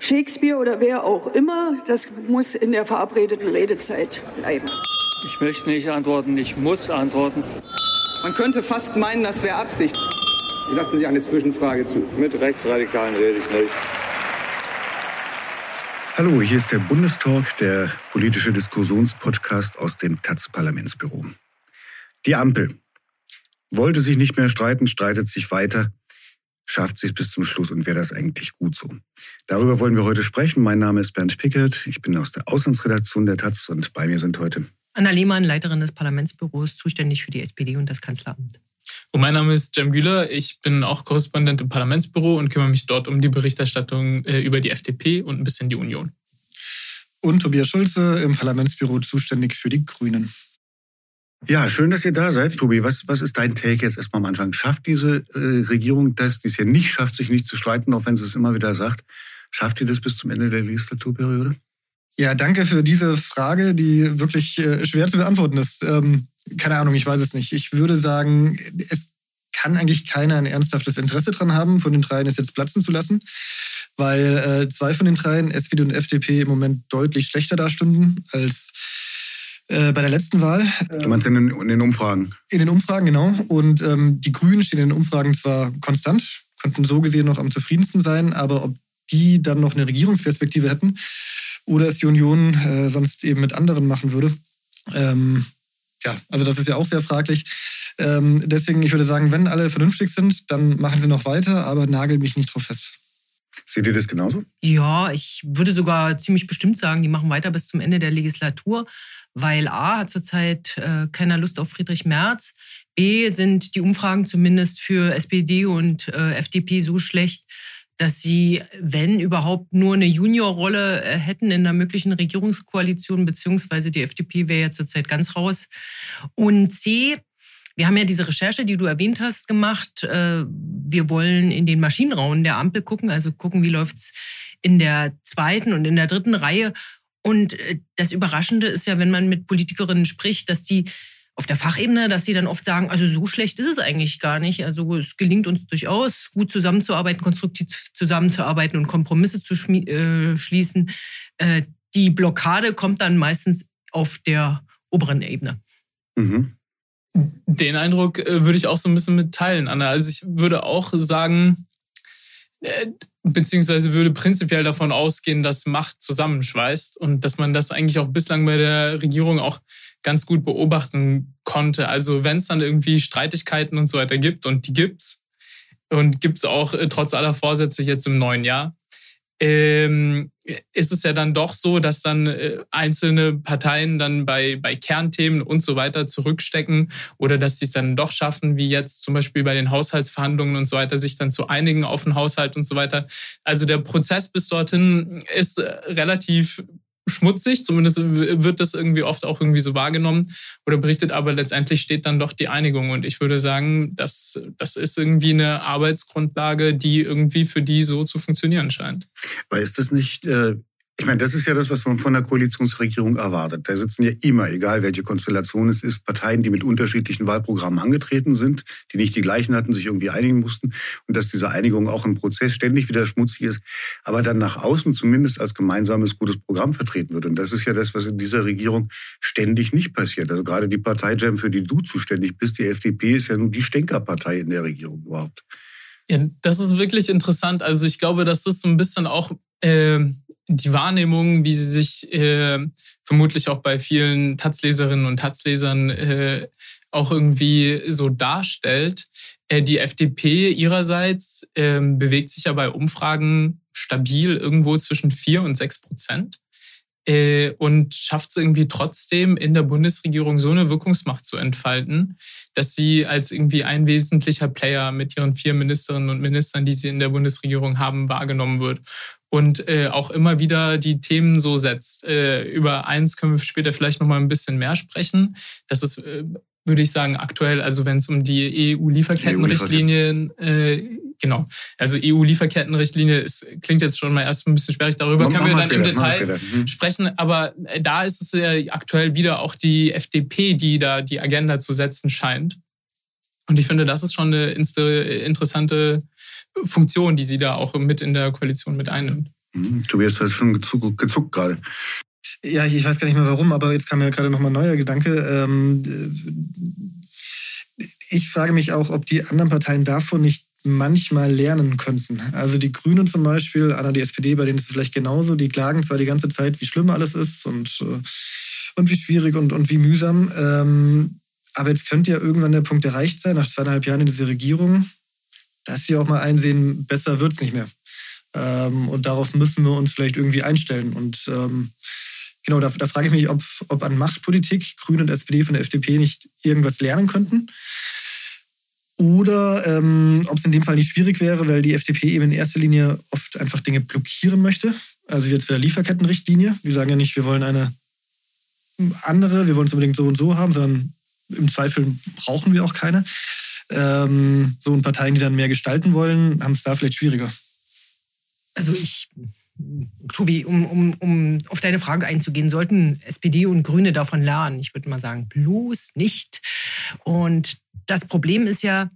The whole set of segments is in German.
Shakespeare oder wer auch immer, das muss in der verabredeten Redezeit bleiben. Ich möchte nicht antworten, ich muss antworten. Man könnte fast meinen, das wäre Absicht. Ich lasse Sie eine Zwischenfrage zu. Mit Rechtsradikalen rede ich nicht. Hallo, hier ist der Bundestalk, der politische Diskussionspodcast aus dem Taz-Parlamentsbüro. Die Ampel wollte sich nicht mehr streiten, streitet sich weiter, schafft sich bis zum Schluss und wäre das eigentlich gut so. Darüber wollen wir heute sprechen. Mein Name ist Bernd Pickert, ich bin aus der Auslandsredaktion der Taz und bei mir sind heute Anna Lehmann, Leiterin des Parlamentsbüros, zuständig für die SPD und das Kanzleramt. Und mein Name ist Jem Güler. Ich bin auch Korrespondent im Parlamentsbüro und kümmere mich dort um die Berichterstattung äh, über die FDP und ein bisschen die Union. Und Tobias Schulze im Parlamentsbüro zuständig für die Grünen. Ja, schön, dass ihr da seid. Tobi, was, was ist dein Take jetzt erstmal am Anfang? Schafft diese äh, Regierung das, die es ja nicht schafft, sich nicht zu streiten, auch wenn sie es immer wieder sagt, schafft ihr das bis zum Ende der Legislaturperiode? Ja, danke für diese Frage, die wirklich äh, schwer zu beantworten ist. Ähm, keine Ahnung, ich weiß es nicht. Ich würde sagen, es kann eigentlich keiner ein ernsthaftes Interesse dran haben, von den dreien es jetzt platzen zu lassen, weil äh, zwei von den dreien, SPD und FDP, im Moment deutlich schlechter dastünden als äh, bei der letzten Wahl. Du meinst in den, in den, Umfragen? In den Umfragen, genau. Und ähm, die Grünen stehen in den Umfragen zwar konstant, könnten so gesehen noch am zufriedensten sein, aber ob die dann noch eine Regierungsperspektive hätten oder es die Union äh, sonst eben mit anderen machen würde, ähm, ja, also das ist ja auch sehr fraglich. Ähm, deswegen, ich würde sagen, wenn alle vernünftig sind, dann machen sie noch weiter, aber nagel mich nicht drauf fest. Seht ihr das genauso? Ja, ich würde sogar ziemlich bestimmt sagen, die machen weiter bis zum Ende der Legislatur, weil A hat zurzeit äh, keiner Lust auf Friedrich Merz. B sind die Umfragen zumindest für SPD und äh, FDP so schlecht, dass sie, wenn überhaupt, nur eine Juniorrolle äh, hätten in einer möglichen Regierungskoalition, beziehungsweise die FDP wäre ja zurzeit ganz raus. Und C, wir haben ja diese Recherche, die du erwähnt hast, gemacht. Äh, wir wollen in den Maschinenraum der Ampel gucken, also gucken, wie läuft's in der zweiten und in der dritten Reihe. Und äh, das Überraschende ist ja, wenn man mit Politikerinnen spricht, dass die auf der Fachebene, dass sie dann oft sagen, also so schlecht ist es eigentlich gar nicht. Also es gelingt uns durchaus, gut zusammenzuarbeiten, konstruktiv zusammenzuarbeiten und Kompromisse zu äh, schließen. Äh, die Blockade kommt dann meistens auf der oberen Ebene. Mhm. Den Eindruck äh, würde ich auch so ein bisschen mitteilen, Anna. Also ich würde auch sagen, äh, beziehungsweise würde prinzipiell davon ausgehen, dass Macht zusammenschweißt und dass man das eigentlich auch bislang bei der Regierung auch ganz gut beobachten konnte. Also wenn es dann irgendwie Streitigkeiten und so weiter gibt, und die gibt's, und gibt's auch äh, trotz aller Vorsätze jetzt im neuen Jahr, ähm, ist es ja dann doch so, dass dann äh, einzelne Parteien dann bei, bei Kernthemen und so weiter zurückstecken oder dass sie es dann doch schaffen, wie jetzt zum Beispiel bei den Haushaltsverhandlungen und so weiter, sich dann zu einigen auf den Haushalt und so weiter. Also der Prozess bis dorthin ist äh, relativ schmutzig, zumindest wird das irgendwie oft auch irgendwie so wahrgenommen oder berichtet, aber letztendlich steht dann doch die Einigung und ich würde sagen, das, das ist irgendwie eine Arbeitsgrundlage, die irgendwie für die so zu funktionieren scheint. Weil ist das nicht äh, ich meine, das ist ja das, was man von der Koalitionsregierung erwartet. Da sitzen ja immer, egal welche Konstellation es ist, Parteien, die mit unterschiedlichen Wahlprogrammen angetreten sind, die nicht die gleichen hatten, sich irgendwie einigen mussten und dass diese Einigung auch im Prozess ständig wieder schmutzig ist, aber dann nach außen zumindest als gemeinsames gutes Programm vertreten wird. Und das ist ja das, was in dieser Regierung ständig nicht passiert. Also gerade die Partei Jam, für die du zuständig bist, die FDP, ist ja nun die Stänkerpartei in der Regierung überhaupt. Ja, das ist wirklich interessant. Also ich glaube, dass das so ein bisschen auch äh, die Wahrnehmung, wie sie sich äh, vermutlich auch bei vielen Taz-Leserinnen und Taz-Lesern äh, auch irgendwie so darstellt. Äh, die FDP ihrerseits äh, bewegt sich ja bei Umfragen stabil irgendwo zwischen vier und sechs Prozent äh, und schafft es irgendwie trotzdem in der Bundesregierung so eine Wirkungsmacht zu entfalten, dass sie als irgendwie ein wesentlicher Player mit ihren vier Ministerinnen und Ministern, die sie in der Bundesregierung haben, wahrgenommen wird und äh, auch immer wieder die Themen so setzt. Äh, über eins können wir später vielleicht noch mal ein bisschen mehr sprechen. Das ist, äh, würde ich sagen, aktuell, also wenn es um die EU-Lieferkettenrichtlinien, EU äh, genau, also EU-Lieferkettenrichtlinie, es klingt jetzt schon mal erst ein bisschen sperrig, darüber können wir dann später, im Detail mhm. sprechen, aber äh, da ist es ja aktuell wieder auch die FDP, die da die Agenda zu setzen scheint. Und ich finde, das ist schon eine interessante Funktion, die sie da auch mit in der Koalition mit einnimmt. Hm, Tobias, du hast schon gezuckt, gezuckt gerade. Ja, ich weiß gar nicht mehr warum, aber jetzt kam mir gerade nochmal ein neuer Gedanke. Ähm, ich frage mich auch, ob die anderen Parteien davon nicht manchmal lernen könnten. Also die Grünen zum Beispiel, Anna, die SPD, bei denen ist es vielleicht genauso. Die klagen zwar die ganze Zeit, wie schlimm alles ist und, äh, und wie schwierig und, und wie mühsam. Ähm, aber jetzt könnte ja irgendwann der Punkt erreicht sein, nach zweieinhalb Jahren in dieser Regierung, dass sie auch mal einsehen, besser wird es nicht mehr. Ähm, und darauf müssen wir uns vielleicht irgendwie einstellen. Und ähm, genau, da, da frage ich mich, ob, ob an Machtpolitik Grüne und SPD von der FDP nicht irgendwas lernen könnten. Oder ähm, ob es in dem Fall nicht schwierig wäre, weil die FDP eben in erster Linie oft einfach Dinge blockieren möchte. Also jetzt für der Lieferkettenrichtlinie. Wir sagen ja nicht, wir wollen eine andere, wir wollen es unbedingt so und so haben, sondern im Zweifel brauchen wir auch keine. Ähm, so und Parteien, die dann mehr gestalten wollen, haben es da vielleicht schwieriger. Also ich, Tobi, um, um, um auf deine Frage einzugehen, sollten SPD und Grüne davon lernen? Ich würde mal sagen, bloß nicht. Und das Problem ist ja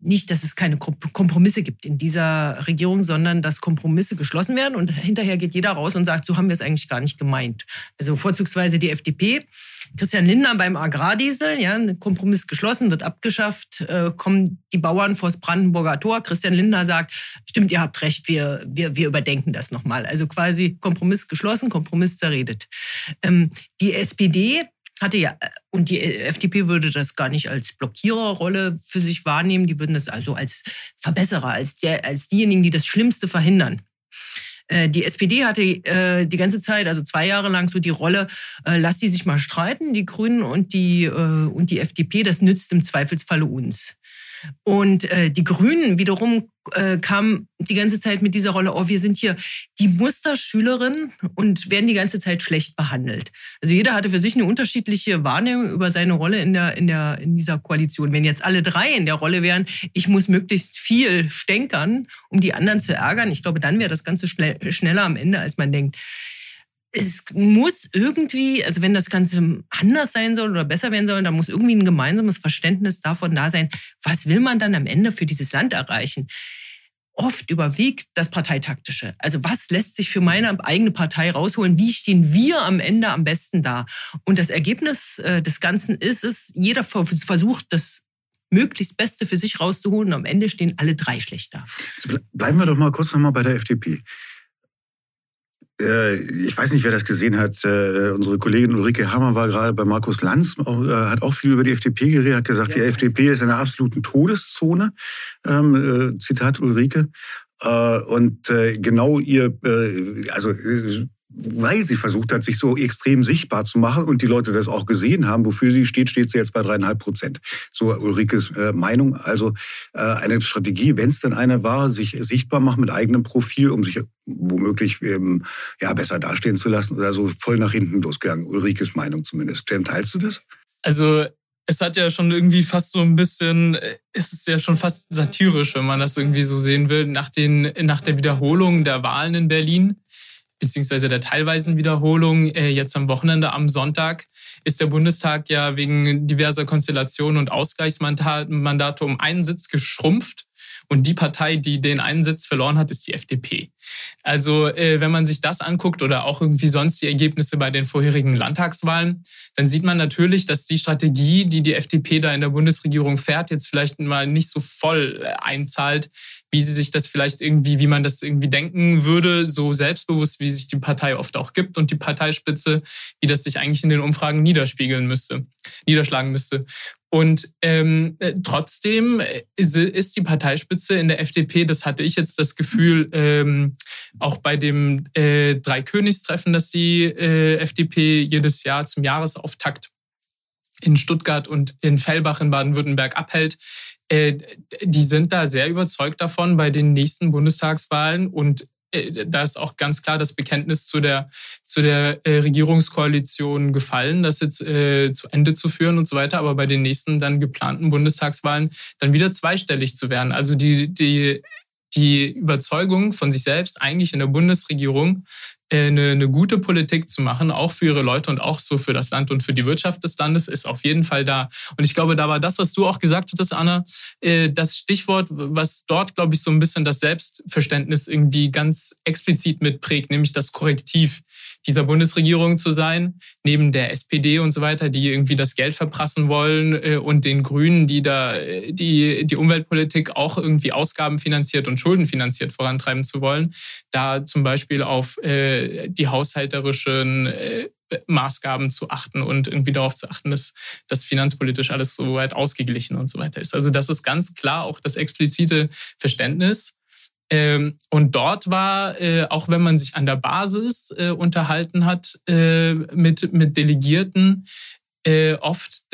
nicht, dass es keine Kompromisse gibt in dieser Regierung, sondern dass Kompromisse geschlossen werden und hinterher geht jeder raus und sagt, so haben wir es eigentlich gar nicht gemeint. Also vorzugsweise die FDP. Christian Lindner beim Agrardiesel, ja, ein Kompromiss geschlossen, wird abgeschafft, äh, kommen die Bauern vors Brandenburger Tor. Christian Lindner sagt, stimmt, ihr habt recht, wir, wir, wir überdenken das nochmal. Also quasi Kompromiss geschlossen, Kompromiss zerredet. Ähm, die SPD hatte ja, äh, und die FDP würde das gar nicht als Blockiererrolle für sich wahrnehmen, die würden das also als Verbesserer, als, der, als diejenigen, die das Schlimmste verhindern. Äh, die SPD hatte äh, die ganze Zeit, also zwei Jahre lang, so die Rolle, lass die sich mal streiten, die Grünen und die, und die FDP, das nützt im Zweifelsfalle uns. Und äh, die Grünen wiederum äh, kamen die ganze Zeit mit dieser Rolle, oh, wir sind hier die Musterschülerin und werden die ganze Zeit schlecht behandelt. Also jeder hatte für sich eine unterschiedliche Wahrnehmung über seine Rolle in, der, in, der, in dieser Koalition. Wenn jetzt alle drei in der Rolle wären, ich muss möglichst viel stänkern, um die anderen zu ärgern, ich glaube, dann wäre das Ganze schnell, schneller am Ende, als man denkt es muss irgendwie, also wenn das Ganze anders sein soll oder besser werden soll, dann muss irgendwie ein gemeinsames Verständnis davon da sein, was will man dann am Ende für dieses Land erreichen. Oft überwiegt das Parteitaktische. Also was lässt sich für meine eigene Partei rausholen? Wie stehen wir am Ende am besten da? Und das Ergebnis äh, des Ganzen ist es, jeder versucht, das möglichst Beste für sich rauszuholen und am Ende stehen alle drei schlecht da. Bleiben wir doch mal kurz nochmal bei der FDP. Äh, ich weiß nicht, wer das gesehen hat. Äh, unsere Kollegin Ulrike Hammer war gerade bei Markus Lanz, äh, hat auch viel über die FDP geredet, hat gesagt, die FDP ist in einer absoluten Todeszone. Ähm, Zitat Ulrike. Und genau ihr, also weil sie versucht hat, sich so extrem sichtbar zu machen und die Leute das auch gesehen haben, wofür sie steht, steht sie jetzt bei dreieinhalb Prozent. So Ulrikes äh, Meinung. Also äh, eine Strategie, wenn es denn eine war, sich sichtbar machen mit eigenem Profil, um sich womöglich ähm, ja besser dastehen zu lassen oder so voll nach hinten losgegangen. Ulrikes Meinung zumindest. Cem, teilst du das? Also es hat ja schon irgendwie fast so ein bisschen, es ist ja schon fast satirisch, wenn man das irgendwie so sehen will, nach, den, nach der Wiederholung der Wahlen in Berlin beziehungsweise der teilweisen Wiederholung äh, jetzt am Wochenende am Sonntag ist der Bundestag ja wegen diverser Konstellationen und Ausgleichsmandate um einen Sitz geschrumpft. Und die Partei, die den einen Sitz verloren hat, ist die FDP. Also äh, wenn man sich das anguckt oder auch irgendwie sonst die Ergebnisse bei den vorherigen Landtagswahlen, dann sieht man natürlich, dass die Strategie, die die FDP da in der Bundesregierung fährt, jetzt vielleicht mal nicht so voll äh, einzahlt, wie sie sich das vielleicht irgendwie, wie man das irgendwie denken würde, so selbstbewusst, wie sich die Partei oft auch gibt und die Parteispitze, wie das sich eigentlich in den Umfragen niederspiegeln müsste, niederschlagen müsste. Und ähm, äh, trotzdem ist, ist, die Parteispitze in der FDP, das hatte ich jetzt das Gefühl, ähm, auch bei dem äh, Dreikönigstreffen, das die äh, FDP jedes Jahr zum Jahresauftakt in Stuttgart und in Fellbach in Baden-Württemberg abhält, äh, die sind da sehr überzeugt davon bei den nächsten Bundestagswahlen und äh, da ist auch ganz klar das Bekenntnis zu der, zu der äh, Regierungskoalition gefallen, das jetzt äh, zu Ende zu führen und so weiter, aber bei den nächsten dann geplanten Bundestagswahlen dann wieder zweistellig zu werden. Also die, die, die Überzeugung von sich selbst eigentlich in der Bundesregierung eine, eine gute Politik zu machen, auch für ihre Leute und auch so für das Land und für die Wirtschaft des Landes, ist auf jeden Fall da. Und ich glaube, da war das, was du auch gesagt hattest, Anna, äh, das Stichwort, was dort, glaube ich, so ein bisschen das Selbstverständnis irgendwie ganz explizit mitprägt, nämlich das Korrektiv dieser Bundesregierung zu sein, neben der SPD und so weiter, die irgendwie das Geld verprassen wollen äh, und den Grünen, die da die, die Umweltpolitik auch irgendwie ausgabenfinanziert und schuldenfinanziert vorantreiben zu wollen, da zum Beispiel auf äh, die haushalterischen äh, Maßgaben zu achten und irgendwie darauf zu achten, dass das finanzpolitisch alles so weit ausgeglichen und so weiter ist. Also das ist ganz klar auch das explizite Verständnis. Ähm, und dort war, äh, auch wenn man sich an der Basis äh, unterhalten hat äh, mit, mit Delegierten, oft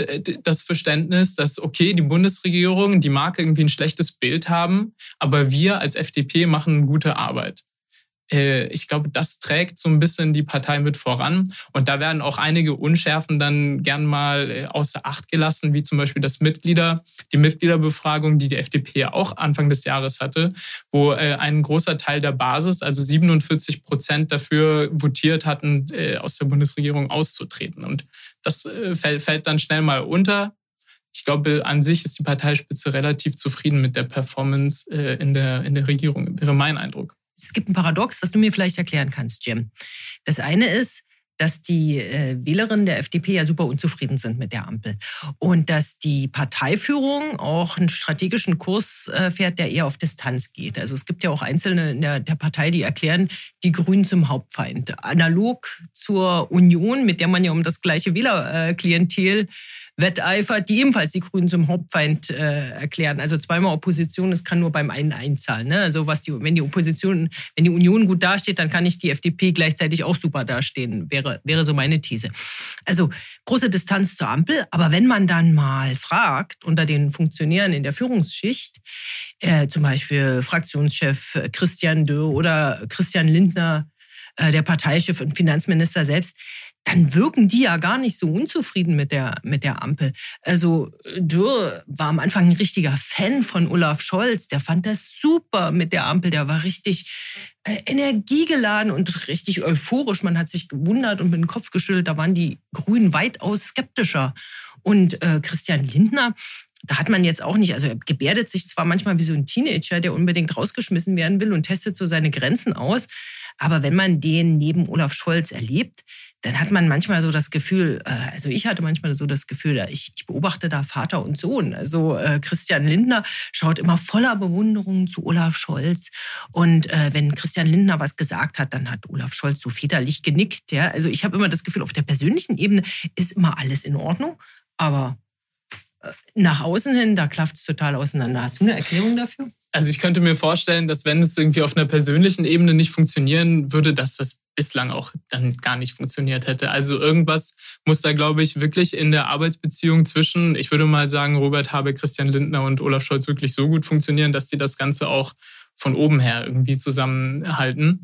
das Verständnis, dass, okay, die Bundesregierung, die mag irgendwie ein schlechtes Bild haben, aber wir als FDP machen gute Arbeit. Äh, ich glaube, das trägt so ein bisschen die Partei mit voran. Und da werden auch einige Unschärfen dann gern mal äh, außer Acht gelassen, wie zum Beispiel das Mitglieder, die Mitgliederbefragung, die die FDP ja auch Anfang des Jahres hatte, wo äh, ein großer Teil der Basis, also 47 Prozent dafür votiert hatten, aus der Bundesregierung auszutreten. Und das fällt dann schnell mal unter. Ich glaube, an sich ist die Parteispitze relativ zufrieden mit der Performance in der, in der Regierung, wäre mein Eindruck es gibt ein Paradox, das du mir vielleicht erklären kannst, Jim. Das eine ist, dass die äh, Wählerinnen der FDP ja super unzufrieden sind mit der Ampel und dass die Parteiführung auch einen strategischen Kurs äh, fährt, der eher auf Distanz geht. Also es gibt ja auch Einzelne in der, der Partei, die erklären die Grünen zum Hauptfeind. Analog zur Union, mit der man ja um das gleiche Wählerklientel wetteifert, die ebenfalls die Grünen zum Hauptfeind äh, erklären. Also zweimal Opposition, das kann nur beim einen einzahlen. Ne? Also was die, wenn die Opposition, wenn die Union gut dasteht, dann kann nicht die FDP gleichzeitig auch super dastehen, wäre, wäre so meine These. Also große Distanz zur Ampel, aber wenn man dann mal fragt unter den Funktionären in der Führungsschicht, äh, zum Beispiel Fraktionschef Christian Dö oder Christian Lindner, äh, der Parteichef und Finanzminister selbst, dann wirken die ja gar nicht so unzufrieden mit der, mit der Ampel. Also Dürr war am Anfang ein richtiger Fan von Olaf Scholz. Der fand das super mit der Ampel. Der war richtig äh, energiegeladen und richtig euphorisch. Man hat sich gewundert und mit dem Kopf geschüttelt. Da waren die Grünen weitaus skeptischer. Und äh, Christian Lindner, da hat man jetzt auch nicht, also er gebärdet sich zwar manchmal wie so ein Teenager, der unbedingt rausgeschmissen werden will und testet so seine Grenzen aus. Aber wenn man den neben Olaf Scholz erlebt, dann hat man manchmal so das Gefühl, äh, also ich hatte manchmal so das Gefühl, ich, ich beobachte da Vater und Sohn. Also äh, Christian Lindner schaut immer voller Bewunderung zu Olaf Scholz. Und äh, wenn Christian Lindner was gesagt hat, dann hat Olaf Scholz so väterlich genickt. Ja? Also ich habe immer das Gefühl, auf der persönlichen Ebene ist immer alles in Ordnung. Aber nach außen hin, da klafft es total auseinander. Hast du eine Erklärung dafür? Also ich könnte mir vorstellen, dass wenn es irgendwie auf einer persönlichen Ebene nicht funktionieren würde, dass das bislang auch dann gar nicht funktioniert hätte. Also irgendwas muss da, glaube ich, wirklich in der Arbeitsbeziehung zwischen, ich würde mal sagen, Robert Habeck, Christian Lindner und Olaf Scholz wirklich so gut funktionieren, dass sie das Ganze auch von oben her irgendwie zusammenhalten.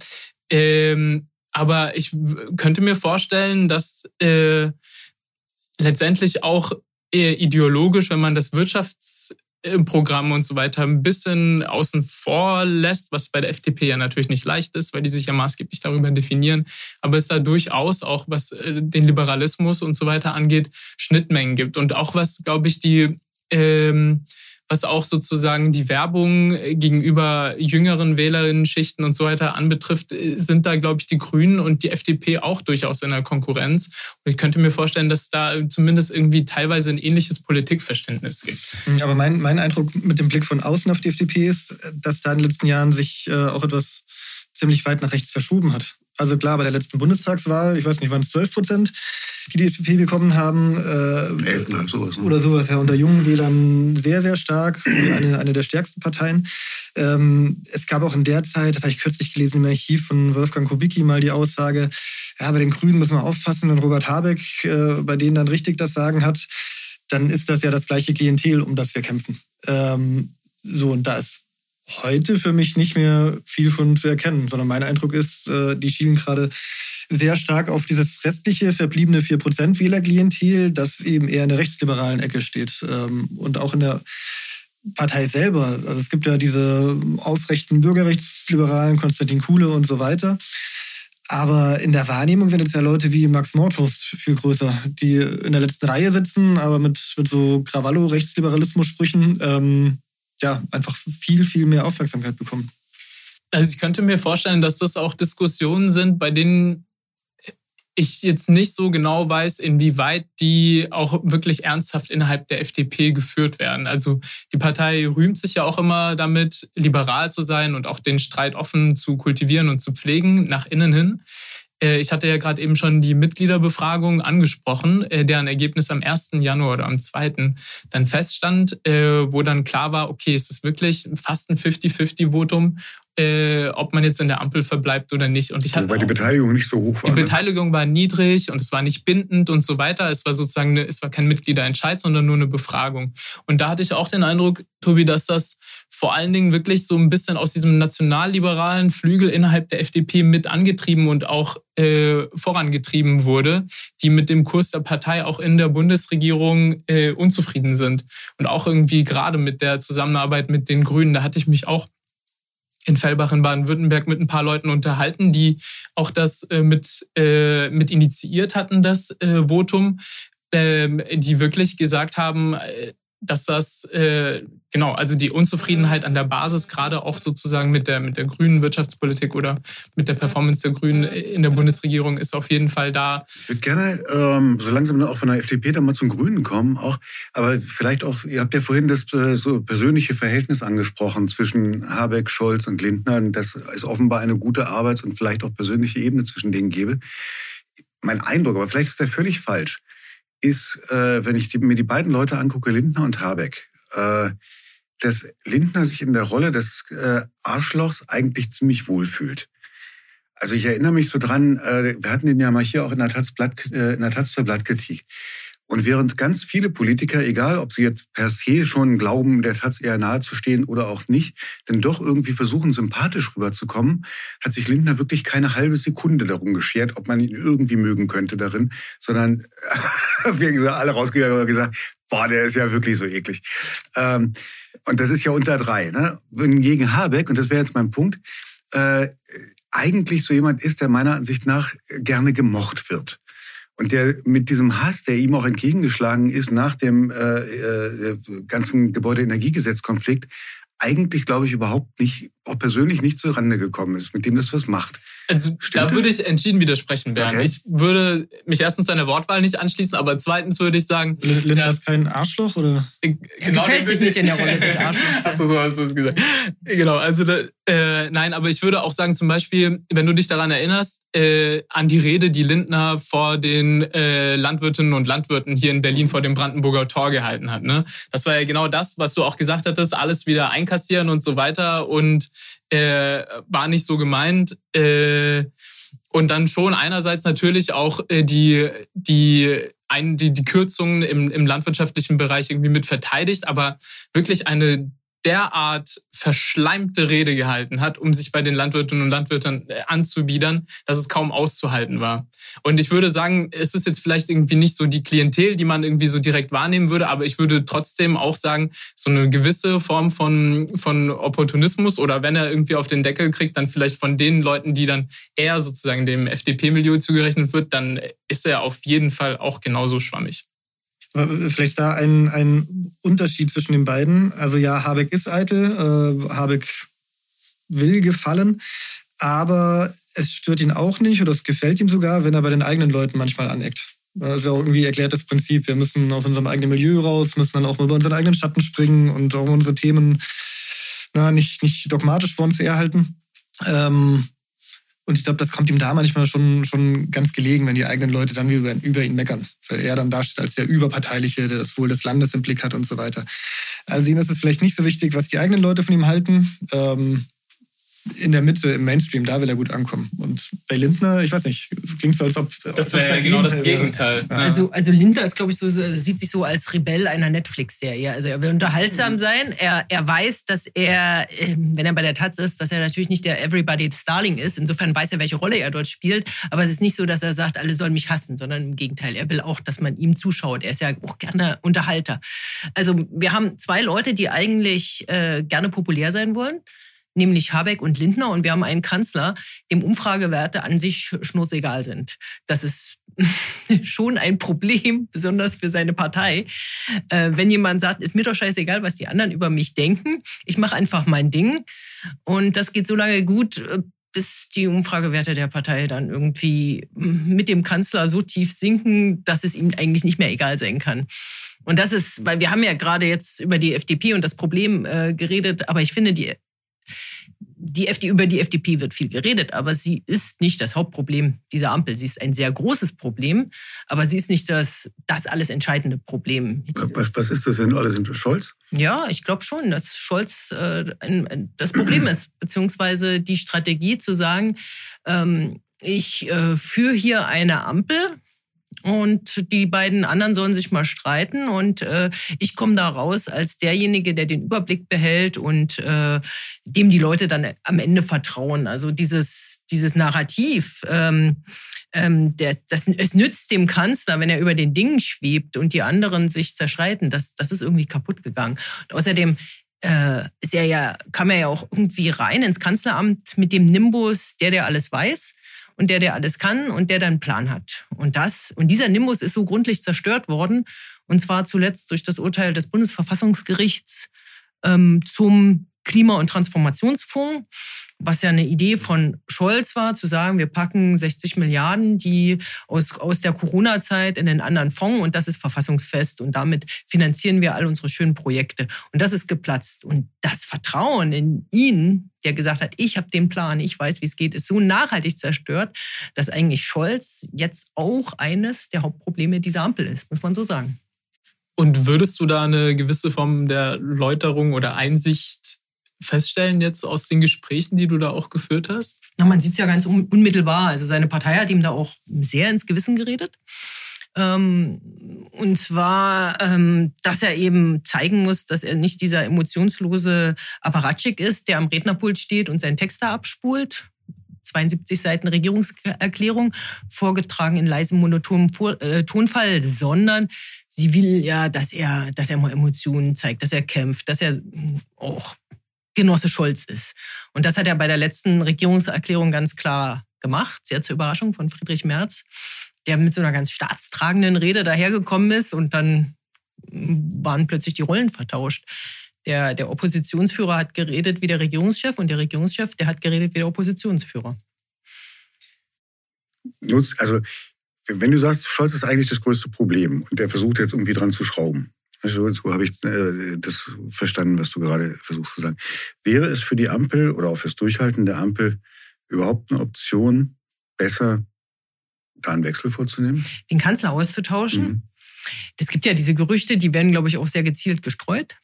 Ähm, aber ich könnte mir vorstellen, dass äh, letztendlich auch eher ideologisch, wenn man das Wirtschaftsprogramm und so weiter ein bisschen außen vor lässt, was bei der FDP ja natürlich nicht leicht ist, weil die sich ja maßgeblich darüber definieren. Aber es da durchaus auch, was äh, den Liberalismus und so weiter angeht, Schnittmengen gibt. Und auch was, glaube ich, die ähm, was auch sozusagen die Werbung gegenüber jüngeren Wählerinnen-Schichten und so weiter anbetrifft, sind da, glaube ich, die Grünen und die FDP auch durchaus in der Konkurrenz. Und ich könnte mir vorstellen, dass da zumindest irgendwie teilweise ein ähnliches Politikverständnis gibt. Aber mein, mein Eindruck mit dem Blick von außen auf die FDP ist, dass da in den letzten Jahren sich äh, auch etwas ziemlich weit nach rechts verschoben hat. Also klar, bei der letzten Bundestagswahl, ich weiß nicht, waren es 12 Prozent, die die FDP bekommen haben. Äh, Elf, sowas. Ne? Oder sowas, ja. Unter jungen Wählern sehr, sehr stark. Eine, eine der stärksten Parteien. Ähm, es gab auch in der Zeit, das habe ich kürzlich gelesen im Archiv von Wolfgang Kubicki, mal die Aussage, ja, bei den Grünen müssen wir aufpassen, wenn Robert Habeck äh, bei denen dann richtig das Sagen hat, dann ist das ja das gleiche Klientel, um das wir kämpfen. Ähm, so, und da ist heute für mich nicht mehr viel von zu erkennen, sondern mein Eindruck ist, äh, die schielen gerade sehr stark auf dieses restliche verbliebene 4% Wählerklientel, das eben eher in der rechtsliberalen Ecke steht. Ähm, und auch in der Partei selber. Also es gibt ja diese aufrechten Bürgerrechtsliberalen, Konstantin Kuhle und so weiter. Aber in der Wahrnehmung sind jetzt ja Leute wie Max Mordhorst viel größer, die in der letzten Reihe sitzen, aber mit, mit so Krawallo-Rechtsliberalismus-Sprüchen ähm, ja, einfach viel, viel mehr Aufmerksamkeit bekommen. Also ich könnte mir vorstellen, dass das auch Diskussionen sind, bei denen ich jetzt nicht so genau weiß, inwieweit die auch wirklich ernsthaft innerhalb der FDP geführt werden. Also die Partei rühmt sich ja auch immer damit, liberal zu sein und auch den Streit offen zu kultivieren und zu pflegen, nach innen hin. Äh, ich hatte ja gerade eben schon die Mitgliederbefragung angesprochen, äh, deren Ergebnis am 1. Januar oder am 2. dann feststand, äh, wo dann klar war, okay, es ist wirklich fast ein 50-50-Votum äh, ob man jetzt in der Ampel verbleibt oder nicht. Und ich Wobei die Beteiligung nicht so hoch war. Die ne? Beteiligung war niedrig und es war nicht bindend und so weiter. Es war sozusagen, eine, es war kein Mitgliederentscheid, sondern nur eine Befragung. Und da hatte ich auch den Eindruck, Tobi, dass das vor allen Dingen wirklich so ein bisschen aus diesem nationalliberalen Flügel innerhalb der FDP mit angetrieben und auch äh, vorangetrieben wurde, die mit dem Kurs der Partei auch in der Bundesregierung äh, unzufrieden sind. Und auch irgendwie gerade mit der Zusammenarbeit mit den Grünen, da hatte ich mich auch in Fellbach in Baden-Württemberg mit ein paar Leuten unterhalten, die auch das äh, mit, äh, mit initiiert hatten, das äh, Votum, ähm, die wirklich gesagt haben, äh, dass das, äh, genau, also die Unzufriedenheit an der Basis, gerade auch sozusagen mit der, mit der grünen Wirtschaftspolitik oder mit der Performance der Grünen in der Bundesregierung ist auf jeden Fall da. Ich würde gerne ähm, so langsam auch von der FDP dann mal zum Grünen kommen, auch, aber vielleicht auch, ihr habt ja vorhin das äh, so persönliche Verhältnis angesprochen zwischen Habeck, Scholz und Lindner, dass es offenbar eine gute Arbeits- und vielleicht auch persönliche Ebene zwischen denen gäbe. Mein Eindruck, aber vielleicht ist der völlig falsch ist, äh, wenn ich die, mir die beiden Leute angucke, Lindner und Habeck, äh, dass Lindner sich in der Rolle des äh, Arschlochs eigentlich ziemlich wohl fühlt. Also ich erinnere mich so dran, äh, wir hatten den ja mal hier auch in der Taz, Blatt, äh, in der Taz zur Blattkritik. Und während ganz viele Politiker, egal ob sie jetzt per se schon glauben, der Taz eher nahe zu stehen oder auch nicht, denn doch irgendwie versuchen, sympathisch rüberzukommen, hat sich Lindner wirklich keine halbe Sekunde darum geschert, ob man ihn irgendwie mögen könnte darin, sondern wir sind alle rausgegangen und gesagt, boah, der ist ja wirklich so eklig. Ähm, und das ist ja unter drei. Ne? Gegen Habeck, und das wäre jetzt mein Punkt, äh, eigentlich so jemand ist, der meiner Ansicht nach gerne gemocht wird. Und der mit diesem Hass, der ihm auch entgegengeschlagen ist nach dem äh, äh, ganzen Gebäudeenergiegesetzkonflikt, eigentlich, glaube ich, überhaupt nicht, auch persönlich nicht zurande gekommen ist, mit dem das was macht. Also Stimmt da würde ich entschieden widersprechen, Bernd. Okay. Ich würde mich erstens seiner Wortwahl nicht anschließen, aber zweitens würde ich sagen... Linda ist kein Arschloch, oder? Äh, genau, gefällt sich nicht in der Rolle des Arschlochs. Hast du so hast du gesagt. Genau, also da, äh, nein, aber ich würde auch sagen, zum Beispiel, wenn du dich daran erinnerst, äh, an die Rede, die Lindner vor den äh, Landwirtinnen und Landwirten hier in Berlin vor dem Brandenburger Tor gehalten hat. Ne? Das war ja genau das, was du auch gesagt hattest, alles wieder einkassieren und so weiter und äh, war nicht so gemeint. Äh, und dann schon einerseits natürlich auch äh, die, die, ein, die, die Kürzungen im, im landwirtschaftlichen Bereich irgendwie mit verteidigt, aber wirklich eine derart verschleimte Rede gehalten hat, um sich bei den Landwirtinnen und Landwirten äh, anzubiedern, dass es kaum auszuhalten war. Und ich würde sagen, es ist jetzt vielleicht irgendwie nicht so die Klientel, die man irgendwie so direkt wahrnehmen würde, aber ich würde trotzdem auch sagen, so eine gewisse Form von, von Opportunismus oder wenn er irgendwie auf den Deckel kriegt, dann vielleicht von den Leuten, die dann eher sozusagen dem FDP-Milieu zugerechnet wird, dann ist er auf jeden Fall auch genauso schwammig. Vielleicht da ein, ein Unterschied zwischen den beiden. Also ja, Habeck ist eitel, äh, Habeck will gefallen, aber es stört ihn auch nicht oder es gefällt ihm sogar, wenn er bei den eigenen Leuten manchmal aneckt. Das ist ja auch irgendwie erklärt das Prinzip, wir müssen aus unserem eigenen Milieu raus, müssen dann auch mal über unseren eigenen Schatten springen und auch unsere Themen na, nicht, nicht dogmatisch vor uns herhalten. Ähm, und ich glaube, das kommt ihm da manchmal schon, schon ganz gelegen, wenn die eigenen Leute dann über, über ihn meckern. Weil er dann dasteht als der Überparteiliche, der das Wohl des Landes im Blick hat und so weiter. Also ihm ist es vielleicht nicht so wichtig, was die eigenen Leute von ihm halten. Ähm, in der Mitte, im Mainstream, da will er gut ankommen. Und bei Lindner, ich weiß nicht, es klingt so, als ob. Das wäre ja genau das Gegenteil. Ja. Also, also Lindner ist, glaube ich, so, sieht sich so als Rebell einer Netflix-Serie. Also er will unterhaltsam mhm. sein. Er, er weiß, dass er, ähm, wenn er bei der Taz ist, dass er natürlich nicht der Everybody's Starling ist. Insofern weiß er, welche Rolle er dort spielt. Aber es ist nicht so, dass er sagt, alle sollen mich hassen, sondern im Gegenteil. Er will auch, dass man ihm zuschaut. Er ist ja auch gerne Unterhalter. Also wir haben zwei Leute, die eigentlich äh, gerne populär sein wollen nämlich Habeck und Lindner. Und wir haben einen Kanzler, dem Umfragewerte an sich schnurzegal sind. Das ist schon ein Problem, besonders für seine Partei. Äh, wenn jemand sagt, ist mir doch scheißegal, was die anderen über mich denken, ich mache einfach mein Ding. Und das geht so lange gut, äh, bis die Umfragewerte der Partei dann irgendwie mit dem Kanzler so tief sinken, dass es ihm eigentlich nicht mehr egal sein kann. Und das ist, weil wir haben ja gerade jetzt über die FDP und das Problem äh, geredet, aber ich finde, die die FD, über die FDP wird viel geredet, aber sie ist nicht das Hauptproblem dieser Ampel. Sie ist ein sehr großes Problem, aber sie ist nicht das, das alles entscheidende Problem. Was, was ist das denn alles? Scholz? Ja, ich glaube schon, dass Scholz äh, das Problem ist, beziehungsweise die Strategie zu sagen, ähm, ich äh, führe hier eine Ampel, und die beiden anderen sollen sich mal streiten und äh, ich komme da raus als derjenige, der den Überblick behält und äh, dem die Leute dann am Ende vertrauen. Also dieses, dieses Narrativ, ähm, ähm, der, das, es nützt dem Kanzler, wenn er über den Dingen schwebt und die anderen sich zerschreiten, das, das ist irgendwie kaputt gegangen. Und außerdem äh, ist er ja, kam er ja auch irgendwie rein ins Kanzleramt mit dem Nimbus, der, der alles weiß und der, der alles kann und der dann einen Plan hat. Und das, und dieser Nimbus ist so gründlich zerstört worden, und zwar zuletzt durch das Urteil des Bundesverfassungsgerichts ähm, zum Klima- und Transformationsfonds, was ja eine Idee von Scholz war, zu sagen, wir packen 60 Milliarden, die aus, aus der Corona-Zeit in den anderen Fonds und das ist verfassungsfest und damit finanzieren wir all unsere schönen Projekte. Und das ist geplatzt. Und das Vertrauen in ihn, der gesagt hat, ich habe den Plan, ich weiß, wie es geht, ist so nachhaltig zerstört, dass eigentlich Scholz jetzt auch eines der Hauptprobleme dieser Ampel ist, muss man so sagen. Und würdest du da eine gewisse Form der Läuterung oder Einsicht feststellen jetzt aus den Gesprächen, die du da auch geführt hast? Na, man sieht es ja ganz unmittelbar. Also seine Partei hat ihm da auch sehr ins Gewissen geredet. Ähm, und zwar, ähm, dass er eben zeigen muss, dass er nicht dieser emotionslose Apparatschik ist, der am Rednerpult steht und seinen Text da abspult. 72 Seiten Regierungserklärung, vorgetragen in leisem, monotonem äh, Tonfall, sondern sie will ja, dass er, dass er mal Emotionen zeigt, dass er kämpft, dass er auch Genosse Scholz ist. Und das hat er bei der letzten Regierungserklärung ganz klar gemacht, sehr zur Überraschung von Friedrich Merz, der mit so einer ganz staatstragenden Rede dahergekommen ist und dann waren plötzlich die Rollen vertauscht. Der, der Oppositionsführer hat geredet wie der Regierungschef und der Regierungschef, der hat geredet wie der Oppositionsführer. Also, wenn du sagst, Scholz ist eigentlich das größte Problem und der versucht jetzt irgendwie dran zu schrauben, so, so habe ich äh, das verstanden, was du gerade versuchst zu sagen. Wäre es für die Ampel oder auch fürs Durchhalten der Ampel überhaupt eine Option, besser da einen Wechsel vorzunehmen? Den Kanzler auszutauschen? Mhm. Es gibt ja diese Gerüchte, die werden, glaube ich, auch sehr gezielt gestreut.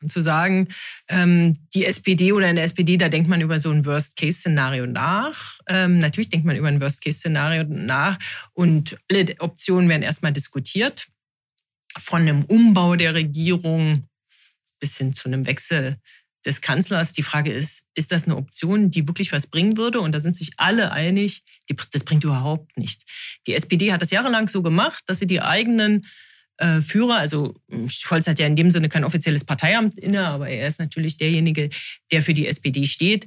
Und zu sagen, ähm, die SPD oder in der SPD, da denkt man über so ein Worst-Case-Szenario nach. Ähm, natürlich denkt man über ein Worst-Case-Szenario nach und alle Optionen werden erstmal diskutiert von einem Umbau der Regierung bis hin zu einem Wechsel des Kanzlers. Die Frage ist, ist das eine Option, die wirklich was bringen würde? Und da sind sich alle einig, das bringt überhaupt nichts. Die SPD hat das jahrelang so gemacht, dass sie die eigenen äh, Führer, also Scholz hat ja in dem Sinne kein offizielles Parteiamt inne, aber er ist natürlich derjenige, der für die SPD steht,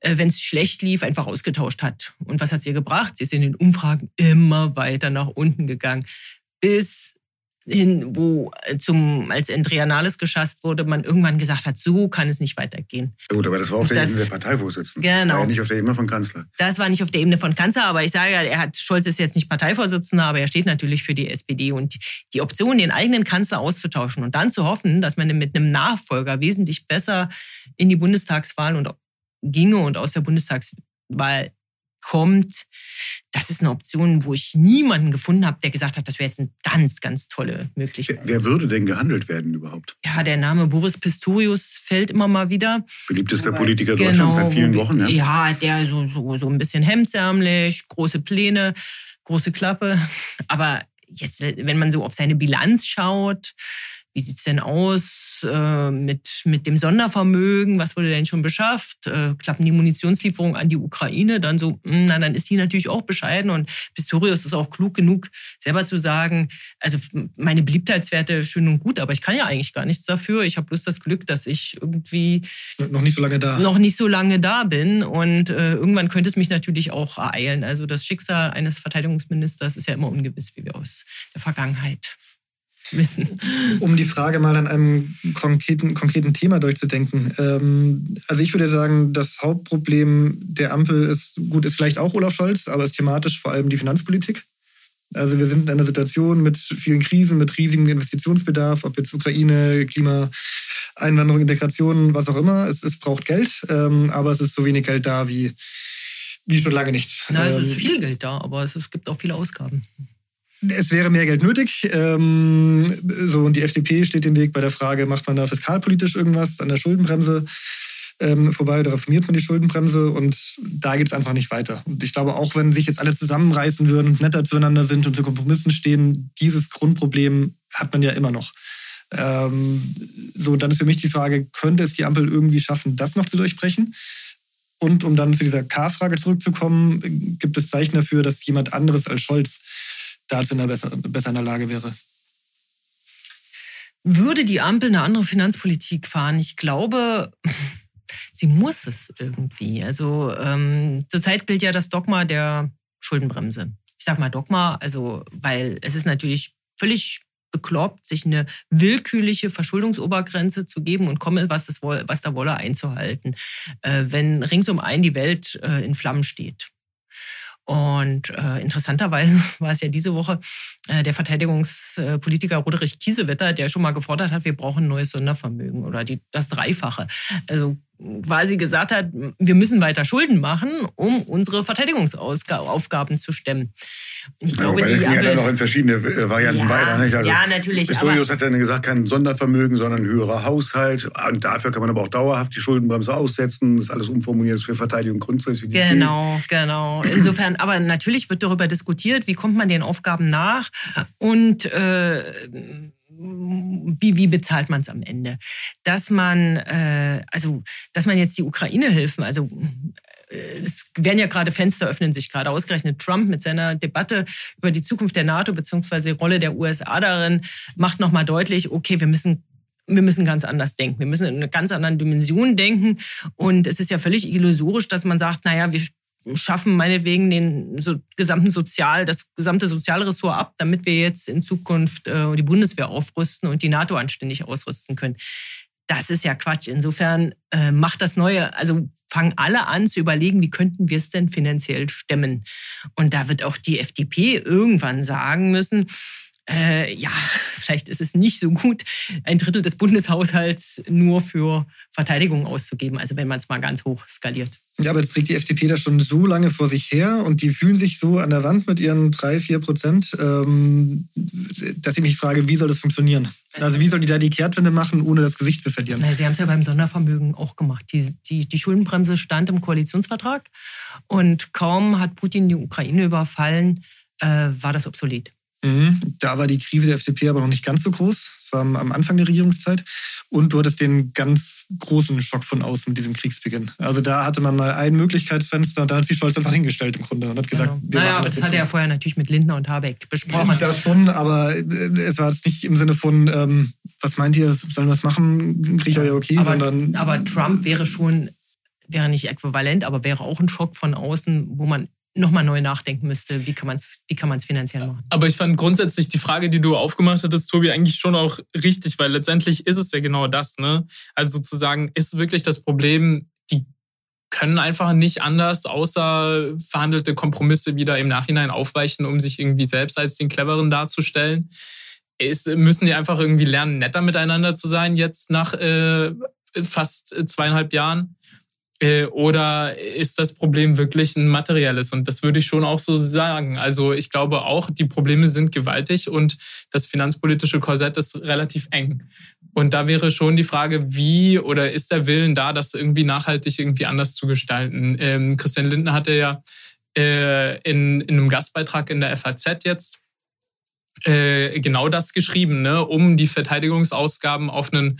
äh, wenn es schlecht lief, einfach ausgetauscht hat. Und was hat sie gebracht? Sie ist in den Umfragen immer weiter nach unten gegangen, bis hin, wo äh, zum, als Andrea Nahles geschasst wurde, man irgendwann gesagt hat, so kann es nicht weitergehen. Gut, aber das war auf der das, Ebene der Parteivorsitzenden. Genau. War ja nicht auf der Ebene von Kanzler. Das war nicht auf der Ebene von Kanzler, aber ich sage ja, er hat, Scholz ist jetzt nicht Parteivorsitzender, aber er steht natürlich für die SPD und die Option, den eigenen Kanzler auszutauschen und dann zu hoffen, dass man mit einem Nachfolger wesentlich besser in die Bundestagswahl und ginge und aus der Bundestagswahl kommt, das ist eine Option, wo ich niemanden gefunden habe, der gesagt hat, das wäre jetzt eine ganz, ganz tolle Möglichkeit. Wer würde denn gehandelt werden überhaupt? Ja, der Name Boris Pistorius fällt immer mal wieder. Beliebtester Politiker genau, Deutschlands seit vielen Wochen. Ja, ja der so, so, so ein bisschen hemdsärmlich, große Pläne, große Klappe. Aber jetzt, wenn man so auf seine Bilanz schaut, wie sieht es denn aus? Äh, mit, mit dem Sondervermögen? Was wurde denn schon beschafft? Äh, klappen die Munitionslieferungen an die Ukraine? Dann so, mh, hm, na, dann ist die natürlich auch bescheiden. Und Pistorius ist auch klug genug, selber zu sagen, also meine Beliebtheitswerte schön und gut, aber ich kann ja eigentlich gar nichts dafür. Ich habe bloß das Glück, dass ich irgendwie noch nicht so lange da noch nicht so lange da bin. Und äh, irgendwann könnte es mich natürlich auch ereilen. Also das Schicksal eines Verteidigungsministers ist ja immer ungewiss, wie wir aus der Vergangenheit wissen. Um die Frage mal an einem konkreten, konkreten Thema durchzudenken. Ähm, also ich würde sagen, das Hauptproblem der Ampel ist, gut, ist vielleicht auch Olaf Scholz, aber ist thematisch vor allem die Finanzpolitik. Also wir sind in einer Situation mit vielen Krisen, mit riesigem Investitionsbedarf, ob jetzt Ukraine, Klima, Einwanderung, Integration, was auch immer. Es, es braucht Geld, ähm, aber es ist so wenig Geld da wie, wie schon lange nicht. Na, es ist ähm, viel Geld da, aber es, es gibt auch viele Ausgaben es wäre mehr Geld nötig. Ähm, so, und die FDP steht im Weg bei der Frage, macht man da fiskalpolitisch irgendwas an der Schuldenbremse ähm, vorbei oder reformiert man die Schuldenbremse? Und da geht es einfach nicht weiter. Und ich glaube, auch wenn sich jetzt alle zusammenreißen würden und netter zueinander sind und zu Kompromissen stehen, dieses Grundproblem hat man ja immer noch. Ähm, so, dann ist für mich die Frage, könnte es die Ampel irgendwie schaffen, das noch zu durchbrechen? Und um dann zu dieser K-Frage zurückzukommen, gibt es Zeichen dafür, dass jemand anderes als Scholz dazu in der besser, besser in der Lage wäre. Würde die Ampel eine andere Finanzpolitik fahren? Ich glaube, sie muss es irgendwie. Also ähm, zurzeit gilt ja das Dogma der Schuldenbremse. Ich sage mal Dogma, also weil es ist natürlich völlig bekloppt, sich eine willkürliche Verschuldungsobergrenze zu geben und komme, was, das, was da wolle, einzuhalten, äh, wenn ringsum ein die Welt äh, in Flammen steht. Und äh, interessanterweise war es ja diese Woche der Verteidigungspolitiker Roderich Kiesewetter, der schon mal gefordert hat, wir brauchen ein neues Sondervermögen oder die, das Dreifache. Also quasi gesagt hat, wir müssen weiter Schulden machen, um unsere Verteidigungsaufgaben zu stemmen. Ich glaube, ja, die ging ja dann noch in verschiedene äh, Varianten ja, weiter. Nicht? Also ja, natürlich. Pistorius hat dann gesagt, kein Sondervermögen, sondern ein höherer Haushalt. Und dafür kann man aber auch dauerhaft die Schuldenbremse aussetzen. Das ist alles umformuliert für Verteidigung grundsätzlich. Genau, genau. Insofern, aber natürlich wird darüber diskutiert, wie kommt man den Aufgaben nach und äh, wie, wie bezahlt man es am Ende? Dass man, äh, also, dass man jetzt die Ukraine-Hilfen, also äh, es werden ja gerade Fenster öffnen sich gerade. Ausgerechnet Trump mit seiner Debatte über die Zukunft der NATO bzw. die Rolle der USA darin macht nochmal deutlich, okay, wir müssen wir müssen ganz anders denken. Wir müssen in einer ganz anderen Dimension denken. Und es ist ja völlig illusorisch, dass man sagt, naja, wir schaffen meinetwegen den so, gesamten Sozial, das gesamte Sozialressort ab, damit wir jetzt in Zukunft äh, die Bundeswehr aufrüsten und die NATO anständig ausrüsten können. Das ist ja Quatsch. Insofern äh, macht das Neue, also fangen alle an zu überlegen, wie könnten wir es denn finanziell stemmen. Und da wird auch die FDP irgendwann sagen müssen, äh, ja, vielleicht ist es nicht so gut, ein Drittel des Bundeshaushalts nur für Verteidigung auszugeben, also wenn man es mal ganz hoch skaliert. Ja, aber jetzt trägt die FDP das schon so lange vor sich her und die fühlen sich so an der Wand mit ihren drei, vier Prozent, ähm, dass ich mich frage, wie soll das funktionieren? Also wie soll die da die Kehrtwende machen, ohne das Gesicht zu verlieren? Na, Sie haben es ja beim Sondervermögen auch gemacht. Die, die, die Schuldenbremse stand im Koalitionsvertrag und kaum hat Putin die Ukraine überfallen, äh, war das obsolet. Mhm. Da war die Krise der FDP aber noch nicht ganz so groß. Es war am Anfang der Regierungszeit. Und du hattest den ganz großen Schock von außen mit diesem Kriegsbeginn. Also da hatte man mal ein Möglichkeitsfenster und dann hat sich Scholz einfach hingestellt im Grunde und hat gesagt, genau. wir naja, machen das. Das hat er ja vorher natürlich mit Lindner und Habeck besprochen. Das schon, aber äh, es war jetzt nicht im Sinne von, ähm, was meint ihr, sollen wir was machen, kriege ich euch okay, aber, sondern. Aber Trump wäre schon wäre nicht äquivalent, aber wäre auch ein Schock von außen, wo man nochmal neu nachdenken müsste, wie kann man es wie kann man es finanziell machen. Aber ich fand grundsätzlich die Frage, die du aufgemacht hattest, Tobi, eigentlich schon auch richtig, weil letztendlich ist es ja genau das. Ne? Also sozusagen ist wirklich das Problem, die können einfach nicht anders, außer verhandelte Kompromisse wieder im Nachhinein aufweichen, um sich irgendwie selbst als den Cleveren darzustellen. Es müssen die einfach irgendwie lernen, netter miteinander zu sein jetzt nach äh, fast zweieinhalb Jahren. Äh, oder ist das Problem wirklich ein materielles? Und das würde ich schon auch so sagen. Also ich glaube auch, die Probleme sind gewaltig und das finanzpolitische Korsett ist relativ eng. Und da wäre schon die Frage, wie oder ist der Willen da, das irgendwie nachhaltig irgendwie anders zu gestalten? Ähm, Christian Lindner hatte ja äh, in, in einem Gastbeitrag in der FAZ jetzt äh, genau das geschrieben, ne? um die Verteidigungsausgaben auf einen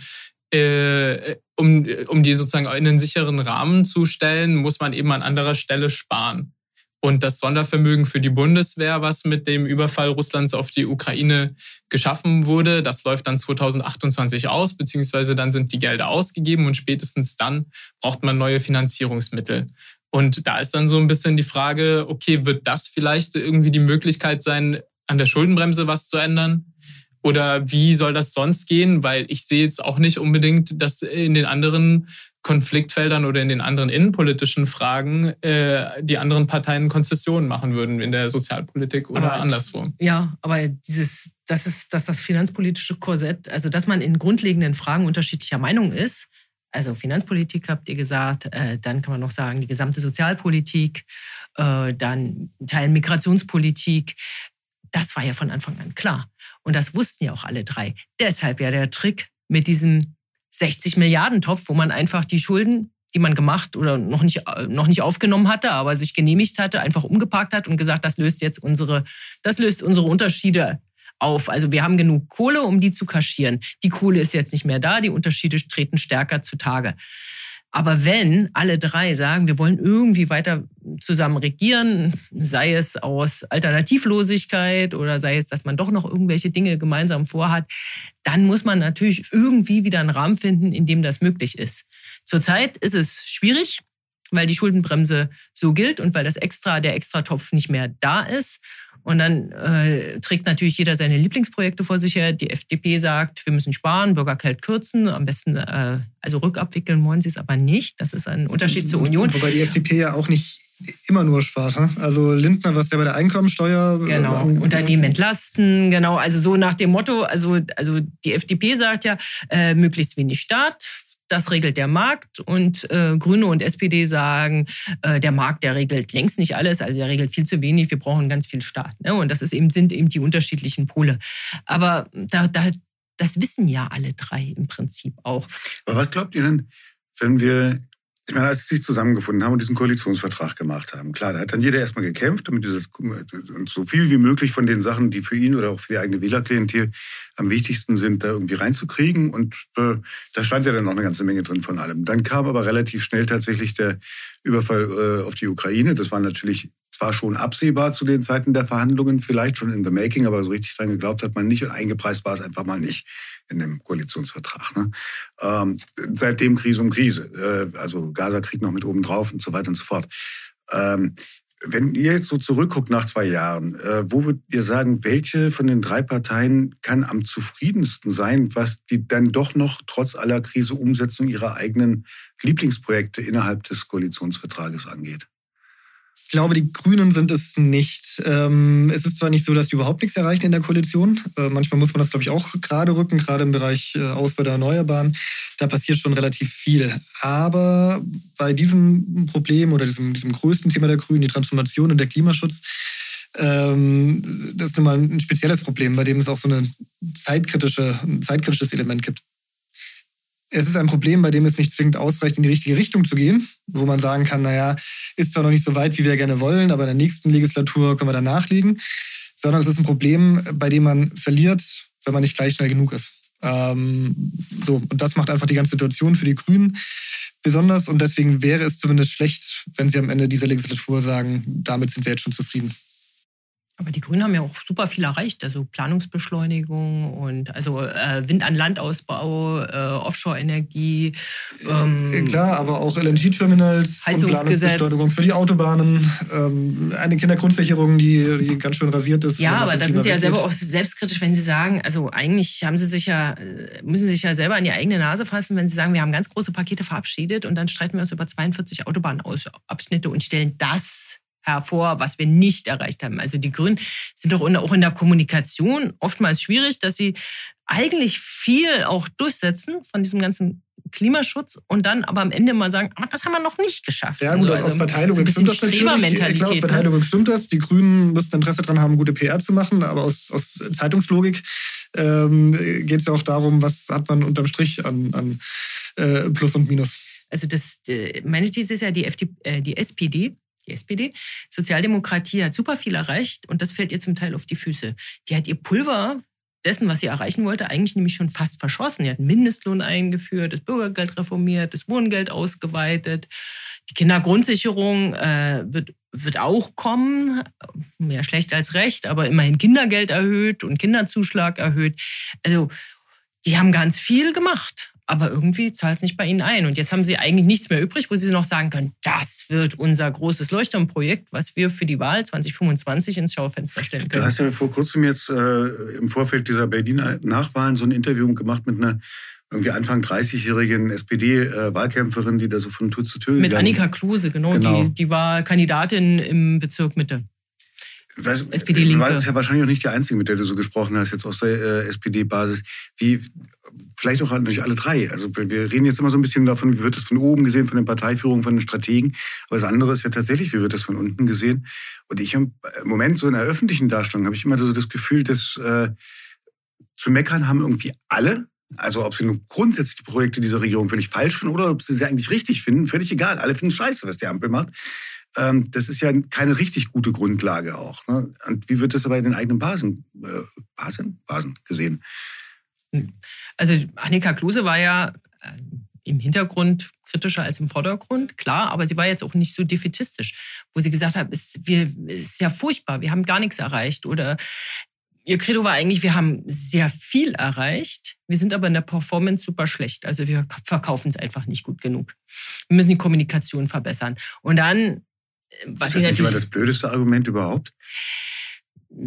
äh, um, um die sozusagen in einen sicheren Rahmen zu stellen, muss man eben an anderer Stelle sparen. Und das Sondervermögen für die Bundeswehr, was mit dem Überfall Russlands auf die Ukraine geschaffen wurde, das läuft dann 2028 aus, beziehungsweise dann sind die Gelder ausgegeben und spätestens dann braucht man neue Finanzierungsmittel. Und da ist dann so ein bisschen die Frage, okay, wird das vielleicht irgendwie die Möglichkeit sein, an der Schuldenbremse was zu ändern? Oder wie soll das sonst gehen? Weil ich sehe jetzt auch nicht unbedingt, dass in den anderen Konfliktfeldern oder in den anderen innenpolitischen Fragen äh, die anderen Parteien Konzessionen machen würden in der Sozialpolitik oder aber, anderswo. Ja, aber dieses, das ist, dass das finanzpolitische Korsett, also dass man in grundlegenden Fragen unterschiedlicher Meinung ist, also Finanzpolitik habt ihr gesagt, äh, dann kann man noch sagen, die gesamte Sozialpolitik, äh, dann Teil Migrationspolitik. Das war ja von Anfang an klar. Und das wussten ja auch alle drei. Deshalb ja der Trick mit diesem 60 Milliarden Topf, wo man einfach die Schulden, die man gemacht oder noch nicht, noch nicht aufgenommen hatte, aber sich genehmigt hatte, einfach umgeparkt hat und gesagt, das löst jetzt unsere, das löst unsere Unterschiede auf. Also wir haben genug Kohle, um die zu kaschieren. Die Kohle ist jetzt nicht mehr da, die Unterschiede treten stärker zutage. Aber wenn alle drei sagen, wir wollen irgendwie weiter zusammen regieren, sei es aus Alternativlosigkeit oder sei es, dass man doch noch irgendwelche Dinge gemeinsam vorhat, dann muss man natürlich irgendwie wieder einen Rahmen finden, in dem das möglich ist. Zurzeit ist es schwierig, weil die Schuldenbremse so gilt und weil das extra, der Extratopf nicht mehr da ist. Und dann äh, trägt natürlich jeder seine Lieblingsprojekte vor sich her. Die FDP sagt, wir müssen sparen, Bürgergeld kürzen, am besten äh, also rückabwickeln wollen sie es aber nicht. Das ist ein Unterschied zur Union. Wobei die FDP ja auch nicht immer nur spart. Ne? Also Lindner, was der bei der Einkommensteuer. Äh, genau, Unternehmen entlasten, genau. Also so nach dem Motto, also, also die FDP sagt ja, äh, möglichst wenig Staat, das regelt der Markt und äh, Grüne und SPD sagen, äh, der Markt, der regelt längst nicht alles, also der regelt viel zu wenig, wir brauchen ganz viel Staat. Ne? Und das ist eben, sind eben die unterschiedlichen Pole. Aber da, da, das wissen ja alle drei im Prinzip auch. Aber was glaubt ihr denn, wenn wir ich meine, als sie sich zusammengefunden haben und diesen Koalitionsvertrag gemacht haben, klar, da hat dann jeder erstmal gekämpft, damit dieses, und so viel wie möglich von den Sachen, die für ihn oder auch für die eigene Wählerklientel am wichtigsten sind, da irgendwie reinzukriegen. Und äh, da stand ja dann noch eine ganze Menge drin von allem. Dann kam aber relativ schnell tatsächlich der Überfall äh, auf die Ukraine. Das war natürlich zwar schon absehbar zu den Zeiten der Verhandlungen, vielleicht schon in the making, aber so richtig dran geglaubt hat man nicht und eingepreist war es einfach mal nicht in dem Koalitionsvertrag. Ne? Ähm, seitdem Krise um Krise, äh, also Gaza-Krieg noch mit oben drauf und so weiter und so fort. Ähm, wenn ihr jetzt so zurückguckt nach zwei Jahren, äh, wo würdet ihr sagen, welche von den drei Parteien kann am zufriedensten sein, was die dann doch noch trotz aller Krise Umsetzung ihrer eigenen Lieblingsprojekte innerhalb des Koalitionsvertrages angeht? Ich glaube, die Grünen sind es nicht. Ähm, es ist zwar nicht so, dass die überhaupt nichts erreichen in der Koalition. Äh, manchmal muss man das, glaube ich, auch gerade rücken, gerade im Bereich äh, Ausbau der Erneuerbaren. Da passiert schon relativ viel. Aber bei diesem Problem oder diesem, diesem größten Thema der Grünen, die Transformation und der Klimaschutz, ähm, das ist nun mal ein spezielles Problem, bei dem es auch so eine zeitkritische, ein zeitkritisches Element gibt es ist ein Problem, bei dem es nicht zwingend ausreicht, in die richtige Richtung zu gehen, wo man sagen kann, naja, ist zwar noch nicht so weit, wie wir gerne wollen, aber in der nächsten Legislatur können wir dann nachlegen, sondern es ist ein Problem, bei dem man verliert, wenn man nicht gleich schnell genug ist. Ähm, so, und das macht einfach die ganze Situation für die Grünen besonders und deswegen wäre es zumindest schlecht, wenn sie am Ende dieser Legislatur sagen, damit sind wir jetzt schon zufrieden. Aber die Grünen haben ja auch super viel erreicht, also Planungsbeschleunigung und also äh, Wind- an Landausbau, äh, Offshore-Energie. Ähm, klar, aber auch LNG-Terminals, Planungsbeschleunigung für die Autobahnen, ähm, eine Kindergrundsicherung, die, die, ganz schön rasiert ist. Ja, aber da sind Sie ja selber auch selbstkritisch, wenn Sie sagen, also eigentlich haben Sie sich ja, äh, müssen Sie sich ja selber an die eigene Nase fassen, wenn Sie sagen, wir haben ganz große Pakete verabschiedet und dann streiten wir uns über 42 Autobahnabschnitte und stellen das hervor, was wir nicht erreicht haben. Also die Grünen sind doch auch in der Kommunikation oftmals schwierig, dass sie eigentlich viel auch durchsetzen von diesem ganzen Klimaschutz und dann aber am Ende mal sagen, aber das haben wir noch nicht geschafft. Ja, gut, also, aus Verteilung so stimmt das natürlich. Ich glaube, aus Verteilung ne? stimmt das. Die Grünen müssten Interesse daran haben, gute PR zu machen, aber aus, aus Zeitungslogik ähm, geht es ja auch darum, was hat man unterm Strich an, an äh, Plus und Minus. Also das, äh, meine These ist ja, die, FD, äh, die SPD die SPD. Sozialdemokratie hat super viel erreicht und das fällt ihr zum Teil auf die Füße. Die hat ihr Pulver dessen, was sie erreichen wollte, eigentlich nämlich schon fast verschossen. Sie hat einen Mindestlohn eingeführt, das Bürgergeld reformiert, das Wohngeld ausgeweitet. Die Kindergrundsicherung äh, wird, wird auch kommen, mehr schlecht als recht, aber immerhin Kindergeld erhöht und Kinderzuschlag erhöht. Also die haben ganz viel gemacht aber irgendwie zahlt es nicht bei ihnen ein. Und jetzt haben sie eigentlich nichts mehr übrig, wo sie noch sagen können, das wird unser großes Leuchtturmprojekt, was wir für die Wahl 2025 ins Schaufenster stellen können. Du hast ja vor kurzem jetzt äh, im Vorfeld dieser Berliner Nachwahlen so ein Interview gemacht mit einer irgendwie Anfang 30-jährigen SPD-Wahlkämpferin, die da so von Tür zu Tür Mit Annika Kluse, genau, genau. Die, die war Kandidatin im Bezirk Mitte. SPD-Linke. Du warst ja wahrscheinlich auch nicht die Einzige, mit der du so gesprochen hast, jetzt aus der äh, SPD-Basis. Wie, vielleicht auch nicht alle drei. Also wir reden jetzt immer so ein bisschen davon, wie wird das von oben gesehen, von den Parteiführungen, von den Strategen. Aber das andere ist ja tatsächlich, wie wird das von unten gesehen. Und ich im Moment so in der öffentlichen Darstellung habe ich immer so das Gefühl, dass äh, zu meckern haben irgendwie alle. Also ob sie nun grundsätzlich die Projekte dieser Regierung völlig falsch finden oder ob sie sie eigentlich richtig finden, völlig egal. Alle finden scheiße, was die Ampel macht. Ähm, das ist ja keine richtig gute Grundlage auch. Ne? Und wie wird das aber in den eigenen Basen, äh, Basen, Basen gesehen? Hm. Also Annika Klose war ja äh, im Hintergrund kritischer als im Vordergrund, klar, aber sie war jetzt auch nicht so defetistisch, wo sie gesagt hat, es, wir, es ist ja furchtbar, wir haben gar nichts erreicht oder ihr Credo war eigentlich, wir haben sehr viel erreicht, wir sind aber in der Performance super schlecht, also wir verkaufen es einfach nicht gut genug. Wir müssen die Kommunikation verbessern. Und dann, was ist das nicht immer das blödeste Argument überhaupt?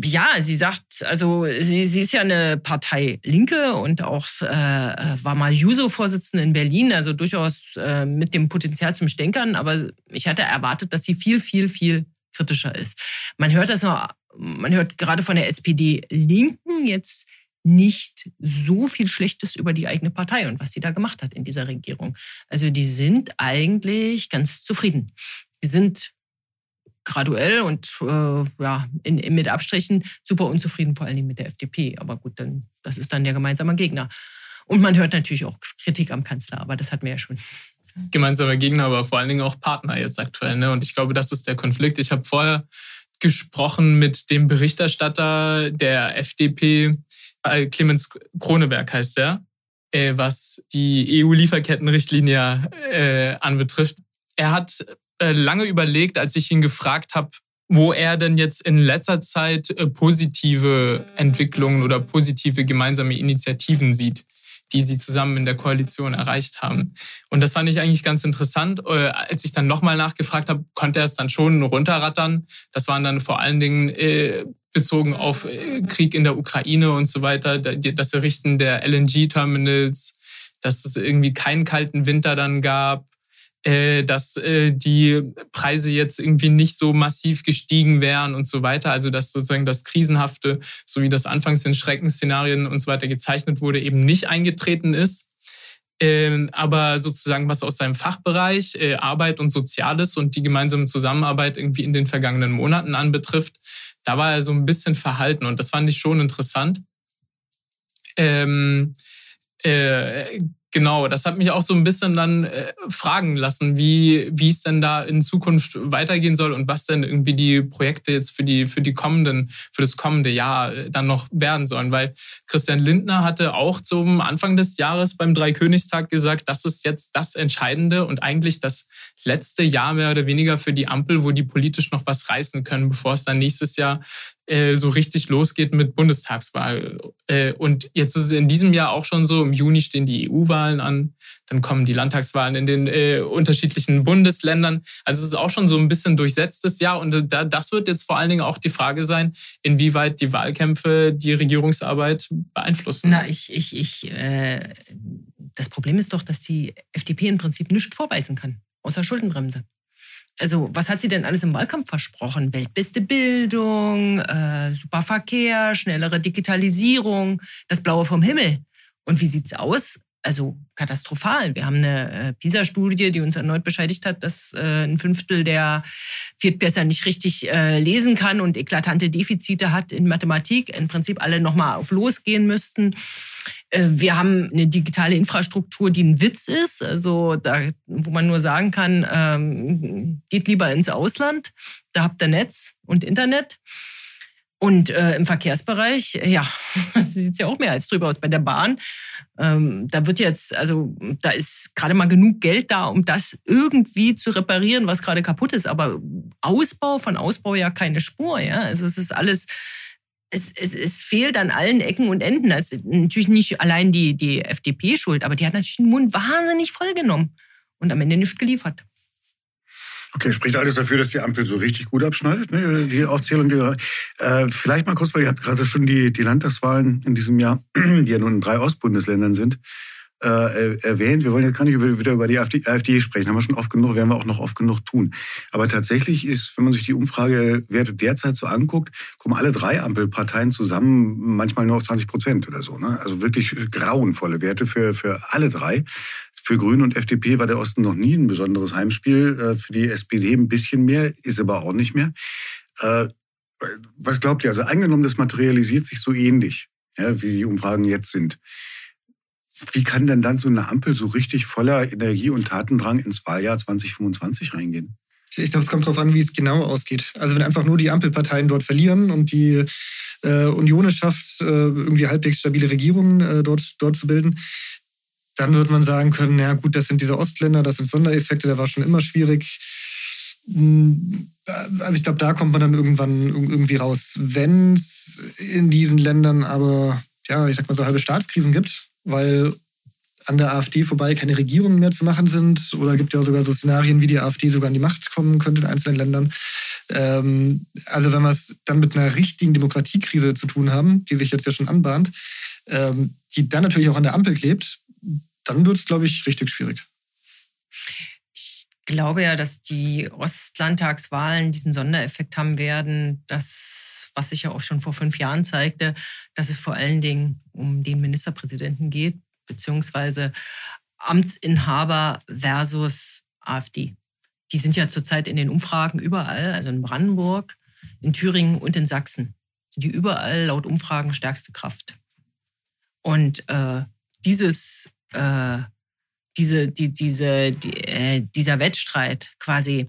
ja, sie sagt, also sie, sie ist ja eine Partei Linke und auch äh, war mal Juso-Vorsitzende in Berlin, also durchaus äh, mit dem Potenzial zum Stänkern, aber ich hatte erwartet, dass sie viel, viel, viel kritischer ist. Man hört das noch, man hört gerade von der SPD Linken jetzt nicht so viel Schlechtes über die eigene Partei und was sie da gemacht hat in dieser Regierung. Also die sind eigentlich ganz zufrieden. Die sind graduell und äh, ja, in, in, mit Abstrichen super unzufrieden, vor allen Dingen mit der FDP. Aber gut, dann, das ist dann der gemeinsame Gegner. Und man hört natürlich auch Kritik am Kanzler, aber das hatten wir ja schon. Gemeinsamer Gegner, aber vor allen Dingen auch Partner jetzt aktuell. Ne? Und ich glaube, das ist der Konflikt. Ich habe vorher gesprochen mit dem Berichterstatter der FDP, äh, Clemens Kroneberg heißt er, äh, was die EU-Lieferkettenrichtlinie äh, anbetrifft. Er hat äh, lange überlegt, als ich ihn gefragt habe, wo er denn jetzt in letzter Zeit äh, positive Entwicklungen oder positive gemeinsame Initiativen sieht, die sie zusammen in der Koalition erreicht haben. Und das fand ich eigentlich ganz interessant. Äh, als ich dann nochmal nachgefragt habe, konnte er es dann schon runterrattern. Das waren dann vor allen Dingen bezogen auf Krieg in der Ukraine und so weiter, das Errichten der LNG-Terminals, dass es irgendwie keinen kalten Winter dann gab, dass äh, die Preise jetzt irgendwie nicht so massiv gestiegen wären und so weiter. Also dass sozusagen das Krisenhafte, so wie das anfangs in Schreckensszenarien und so weiter gezeichnet wurde, eben nicht eingetreten ist. Ähm, aber sozusagen was aus seinem Fachbereich, äh, Arbeit und Soziales und die gemeinsame Zusammenarbeit irgendwie in den vergangenen Monaten anbetrifft, da war er so ein bisschen verhalten und das fand ich schon interessant. Ähm, äh, Genau, das hat mich auch so ein bisschen dann äh, fragen lassen, wie, wie es denn da in Zukunft weitergehen soll und was denn irgendwie die Projekte jetzt für die, für die kommenden, für das kommende Jahr äh, dann noch werden sollen. Weil Christian Lindner hatte auch zum Anfang des Jahres beim Dreikönigstag gesagt, das ist jetzt das Entscheidende und eigentlich das letzte Jahr mehr oder weniger für die Ampel, wo die politisch noch was reißen können, bevor es dann nächstes Jahr äh, so richtig losgeht mit Bundestagswahl. Äh, und jetzt ist es in diesem Jahr auch schon so, im Juni stehen die EU-Wahlen an, dann kommen die Landtagswahlen in den äh, unterschiedlichen Bundesländern. Also es ist auch schon so ein bisschen durchsetztes Jahr und da, das wird jetzt vor allen Dingen auch die Frage sein, inwieweit die Wahlkämpfe die Regierungsarbeit beeinflussen. Na, ich, ich, ich, äh, das Problem ist doch, dass die FDP im Prinzip nichts vorweisen kann, außer Schuldenbremse also was hat sie denn alles im Wahlkampf versprochen? Weltbeste Bildung, äh, super Verkehr, schnellere Digitalisierung, das Blaue vom Himmel. Und wie sieht's aus? Also katastrophal. Wir haben eine äh, PISA-Studie, die uns erneut bescheidigt hat, dass äh, ein Fünftel der Viertbesser nicht richtig äh, lesen kann und eklatante Defizite hat in Mathematik. Im Prinzip alle nochmal auf losgehen müssten. Wir haben eine digitale Infrastruktur, die ein Witz ist, also da, wo man nur sagen kann, ähm, geht lieber ins Ausland, da habt ihr Netz und Internet. Und äh, im Verkehrsbereich, ja, sieht es ja auch mehr als drüber aus. Bei der Bahn, ähm, da wird jetzt, also da ist gerade mal genug Geld da, um das irgendwie zu reparieren, was gerade kaputt ist. Aber Ausbau von Ausbau ja keine Spur, ja. Also es ist alles, es, es, es fehlt an allen Ecken und Enden. Das ist natürlich nicht allein die, die FDP schuld, aber die hat natürlich den Mund wahnsinnig vollgenommen und am Ende nichts geliefert. Okay, spricht alles dafür, dass die Ampel so richtig gut abschneidet, ne? die Aufzählung. Die, äh, vielleicht mal kurz, weil ihr habt gerade schon die, die Landtagswahlen in diesem Jahr, die ja nun in drei Ostbundesländern sind, äh, erwähnt. Wir wollen jetzt gar nicht wieder über die AfD, AfD, sprechen, haben wir schon oft genug, werden wir auch noch oft genug tun. Aber tatsächlich ist, wenn man sich die Umfragewerte derzeit so anguckt, kommen alle drei Ampelparteien zusammen manchmal nur auf 20 Prozent oder so. Ne? Also wirklich grauenvolle Werte für, für alle drei. Für Grüne und FDP war der Osten noch nie ein besonderes Heimspiel. Äh, für die SPD ein bisschen mehr, ist aber auch nicht mehr. Äh, was glaubt ihr? Also angenommen, das materialisiert sich so ähnlich, wie die Umfragen jetzt sind. Wie kann denn dann so eine Ampel so richtig voller Energie und Tatendrang ins Wahljahr 2025 reingehen? Ich glaube, es kommt darauf an, wie es genau ausgeht. Also wenn einfach nur die Ampelparteien dort verlieren und die äh, Union es schafft, äh, irgendwie halbwegs stabile Regierungen äh, dort, dort zu bilden, dann wird man sagen können, ja gut, das sind diese Ostländer, das sind Sondereffekte, der war schon immer schwierig. Hm, also ich glaube, da kommt man dann irgendwann irgendwie raus. Wenn es in diesen Ländern aber, ja, ich sag mal so halbe Staatskrisen gibt, weil an der AfD vorbei keine Regierungen mehr zu machen sind oder gibt ja sogar so Szenarien, wie die AfD sogar an die Macht kommen könnte in einzelnen Ländern. Ähm, also wenn wir es dann mit einer richtigen Demokratiekrise zu tun haben, die sich jetzt ja schon anbahnt, ähm, die dann natürlich auch an der Ampel klebt, dann wird es, glaube ich, richtig schwierig. Ich glaube ja, dass die Ostlandtagswahlen diesen Sondereffekt haben werden, das, was sich ja auch schon vor fünf Jahren zeigte, dass es vor allen Dingen um den Ministerpräsidenten geht, beziehungsweise Amtsinhaber versus AfD. Die sind ja zurzeit in den Umfragen überall, also in Brandenburg, in Thüringen und in Sachsen. Die überall laut Umfragen stärkste Kraft. Und äh, dieses äh, diese, die, diese, die, äh, dieser Wettstreit quasi,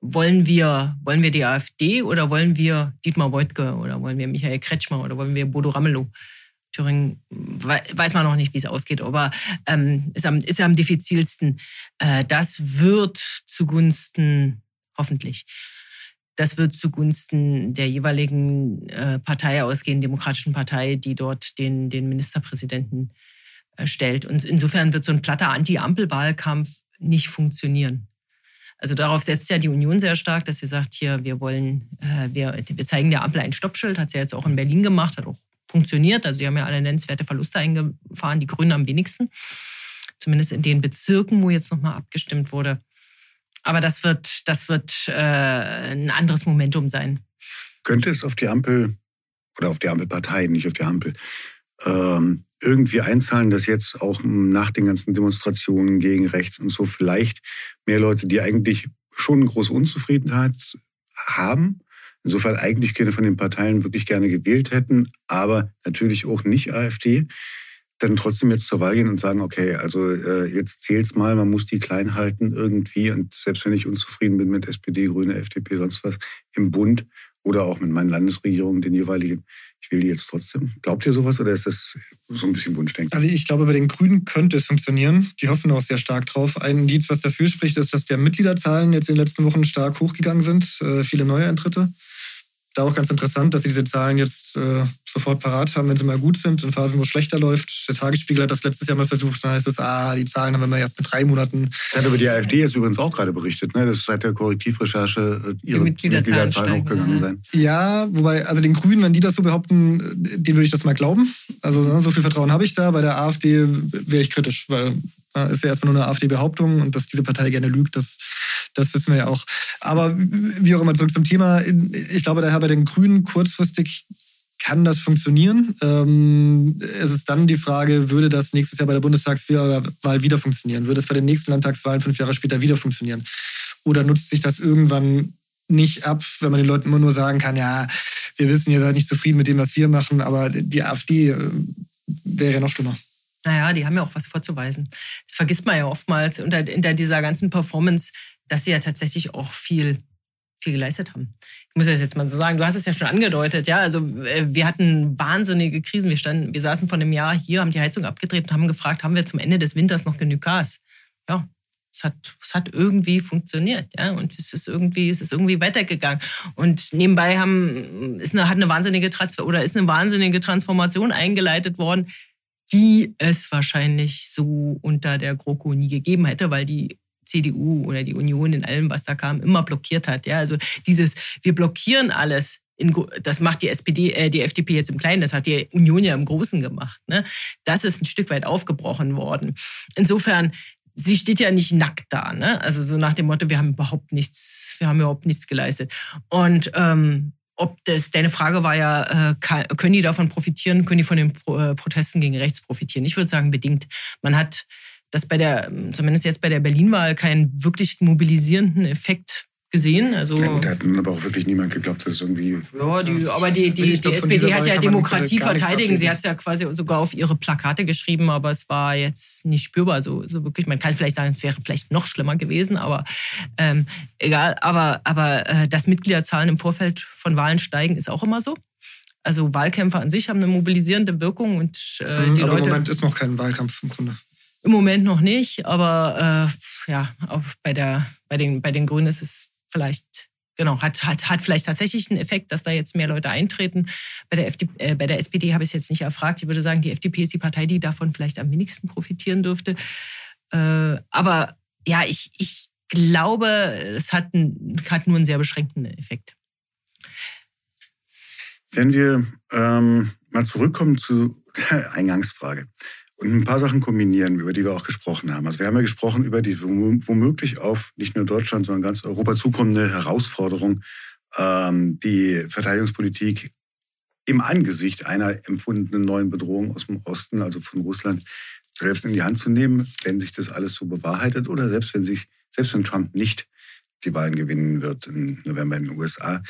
wollen wir, wollen wir die AfD oder wollen wir Dietmar Woidke oder wollen wir Michael Kretschmer oder wollen wir Bodo Ramelow? Thüringen weiß man noch nicht, wie es ausgeht, aber ähm, ist, am, ist am diffizilsten. Äh, das wird zugunsten, hoffentlich, das wird zugunsten der jeweiligen äh, Partei ausgehen, demokratischen Partei, die dort den, den Ministerpräsidenten stellt. Und insofern wird so ein platter Anti-Ampel-Wahlkampf nicht funktionieren. Also darauf setzt ja die Union sehr stark, dass sie sagt, hier, wir wollen, äh, wir, wir zeigen der Ampel ein Stoppschild, hat sie ja jetzt auch in Berlin gemacht, hat auch funktioniert. Also sie haben ja alle nennenswerte Verluste eingefahren, die Grünen am wenigsten. Zumindest in den Bezirken, wo jetzt nochmal abgestimmt wurde. Aber das wird, das wird äh, ein anderes Momentum sein. Könnte es auf die Ampel oder auf die Ampelparteien, nicht auf die Ampel, ähm, irgendwie einzahlen, dass jetzt auch nach den ganzen Demonstrationen gegen rechts und so vielleicht mehr Leute, die eigentlich schon eine große Unzufriedenheit haben, insofern eigentlich keine von den Parteien wirklich gerne gewählt hätten, aber natürlich auch nicht AfD, dann trotzdem jetzt zur Wahl gehen und sagen, okay, also äh, jetzt zählt's mal, man muss die klein halten irgendwie und selbst wenn ich unzufrieden bin mit SPD, Grüne, FDP, sonst was im Bund oder auch mit meinen Landesregierungen, den jeweiligen, die jetzt trotzdem. Glaubt ihr sowas oder ist das so ein bisschen Wunschdenken? Also ich glaube, bei den Grünen könnte es funktionieren. Die hoffen auch sehr stark drauf. Ein Indiz, was dafür spricht, ist, dass der Mitgliederzahlen jetzt in den letzten Wochen stark hochgegangen sind. Äh, viele neue Eintritte da auch ganz interessant, dass sie diese Zahlen jetzt äh, sofort parat haben, wenn sie mal gut sind, in Phasen, wo es schlechter läuft. Der Tagesspiegel hat das letztes Jahr mal versucht, dann heißt es, ah, die Zahlen haben wir erst mit drei Monaten. Das hat über die AfD jetzt übrigens auch gerade berichtet, ne? dass seit der Korrektivrecherche äh, ihre Mitgliederzahlen, Mitgliederzahlen hochgegangen sein. Ja, wobei, also den Grünen, wenn die das so behaupten, denen würde ich das mal glauben. Also ne, so viel Vertrauen habe ich da. Bei der AfD wäre ich kritisch, weil äh, ist ja erstmal nur eine AfD-Behauptung und dass diese Partei gerne lügt, das, das wissen wir ja auch. Aber wie auch immer, zurück zum Thema. Ich glaube daher bei den Grünen kurzfristig kann das funktionieren. Ähm, es ist dann die Frage, würde das nächstes Jahr bei der Bundestagswahl wieder funktionieren? Würde es bei den nächsten Landtagswahlen fünf Jahre später wieder funktionieren? Oder nutzt sich das irgendwann nicht ab, wenn man den Leuten immer nur sagen kann, ja, wir wissen, ihr seid nicht zufrieden mit dem, was wir machen, aber die AfD äh, wäre ja noch schlimmer. Naja, die haben ja auch was vorzuweisen. Das vergisst man ja oftmals unter, hinter dieser ganzen Performance, dass sie ja tatsächlich auch viel, viel geleistet haben. Ich muss das jetzt mal so sagen, du hast es ja schon angedeutet, ja. Also äh, wir hatten wahnsinnige Krisen. Wir standen, wir saßen vor einem Jahr hier, haben die Heizung abgedreht und haben gefragt, haben wir zum Ende des Winters noch genug Gas? Ja, es hat, es hat irgendwie funktioniert, ja, und es ist irgendwie, es ist irgendwie weitergegangen. Und nebenbei haben, ist eine, hat eine wahnsinnige oder ist eine wahnsinnige Transformation eingeleitet worden, die es wahrscheinlich so unter der GroKo nie gegeben hätte, weil die CDU oder die Union in allem, was da kam, immer blockiert hat. Ja, also dieses, wir blockieren alles. In, das macht die SPD, äh, die FDP jetzt im Kleinen, das hat die Union ja im Großen gemacht. Ne? Das ist ein Stück weit aufgebrochen worden. Insofern sie steht ja nicht nackt da, ne? Also so nach dem Motto, wir haben überhaupt nichts, wir haben überhaupt nichts geleistet. Und ähm, ob das, deine Frage war ja, äh, können die davon profitieren, können die von den äh, Protesten gegen rechts profitieren? Ich würde sagen, bedingt. Man hat das bei der, zumindest jetzt bei der Berlin-Wahl, keinen wirklich mobilisierenden Effekt gesehen. Also, ja, gut, hat aber auch wirklich niemand geglaubt, dass es irgendwie. Ja, die, aber die, die, die SPD hat ja Demokratie verteidigen. Sie hat es ja quasi sogar auf ihre Plakate geschrieben, aber es war jetzt nicht spürbar. So, so wirklich, man kann vielleicht sagen, es wäre vielleicht noch schlimmer gewesen, aber ähm, egal. Aber, aber äh, dass Mitgliederzahlen im Vorfeld von Wahlen steigen, ist auch immer so. Also Wahlkämpfer an sich haben eine mobilisierende Wirkung und äh, mhm, die aber Leute. im Moment ist noch kein Wahlkampf im Grunde. Im Moment noch nicht, aber äh, ja, auch bei, der, bei, den, bei den Grünen ist es vielleicht, genau, hat, hat, hat vielleicht tatsächlich einen Effekt, dass da jetzt mehr Leute eintreten. Bei der, FD, äh, bei der SPD habe ich es jetzt nicht erfragt. Ich würde sagen, die FDP ist die Partei, die davon vielleicht am wenigsten profitieren dürfte. Äh, aber ja, ich, ich glaube, es hat, ein, hat nur einen sehr beschränkten Effekt. Wenn wir ähm, mal zurückkommen zu der Eingangsfrage und ein paar Sachen kombinieren, über die wir auch gesprochen haben. Also wir haben ja gesprochen über die womöglich auf nicht nur Deutschland, sondern ganz Europa zukommende Herausforderung, ähm, die Verteidigungspolitik im Angesicht einer empfundenen neuen Bedrohung aus dem Osten, also von Russland, selbst in die Hand zu nehmen, wenn sich das alles so bewahrheitet oder selbst wenn sich, selbst wenn Trump nicht die Wahlen gewinnen wird im November in den USA,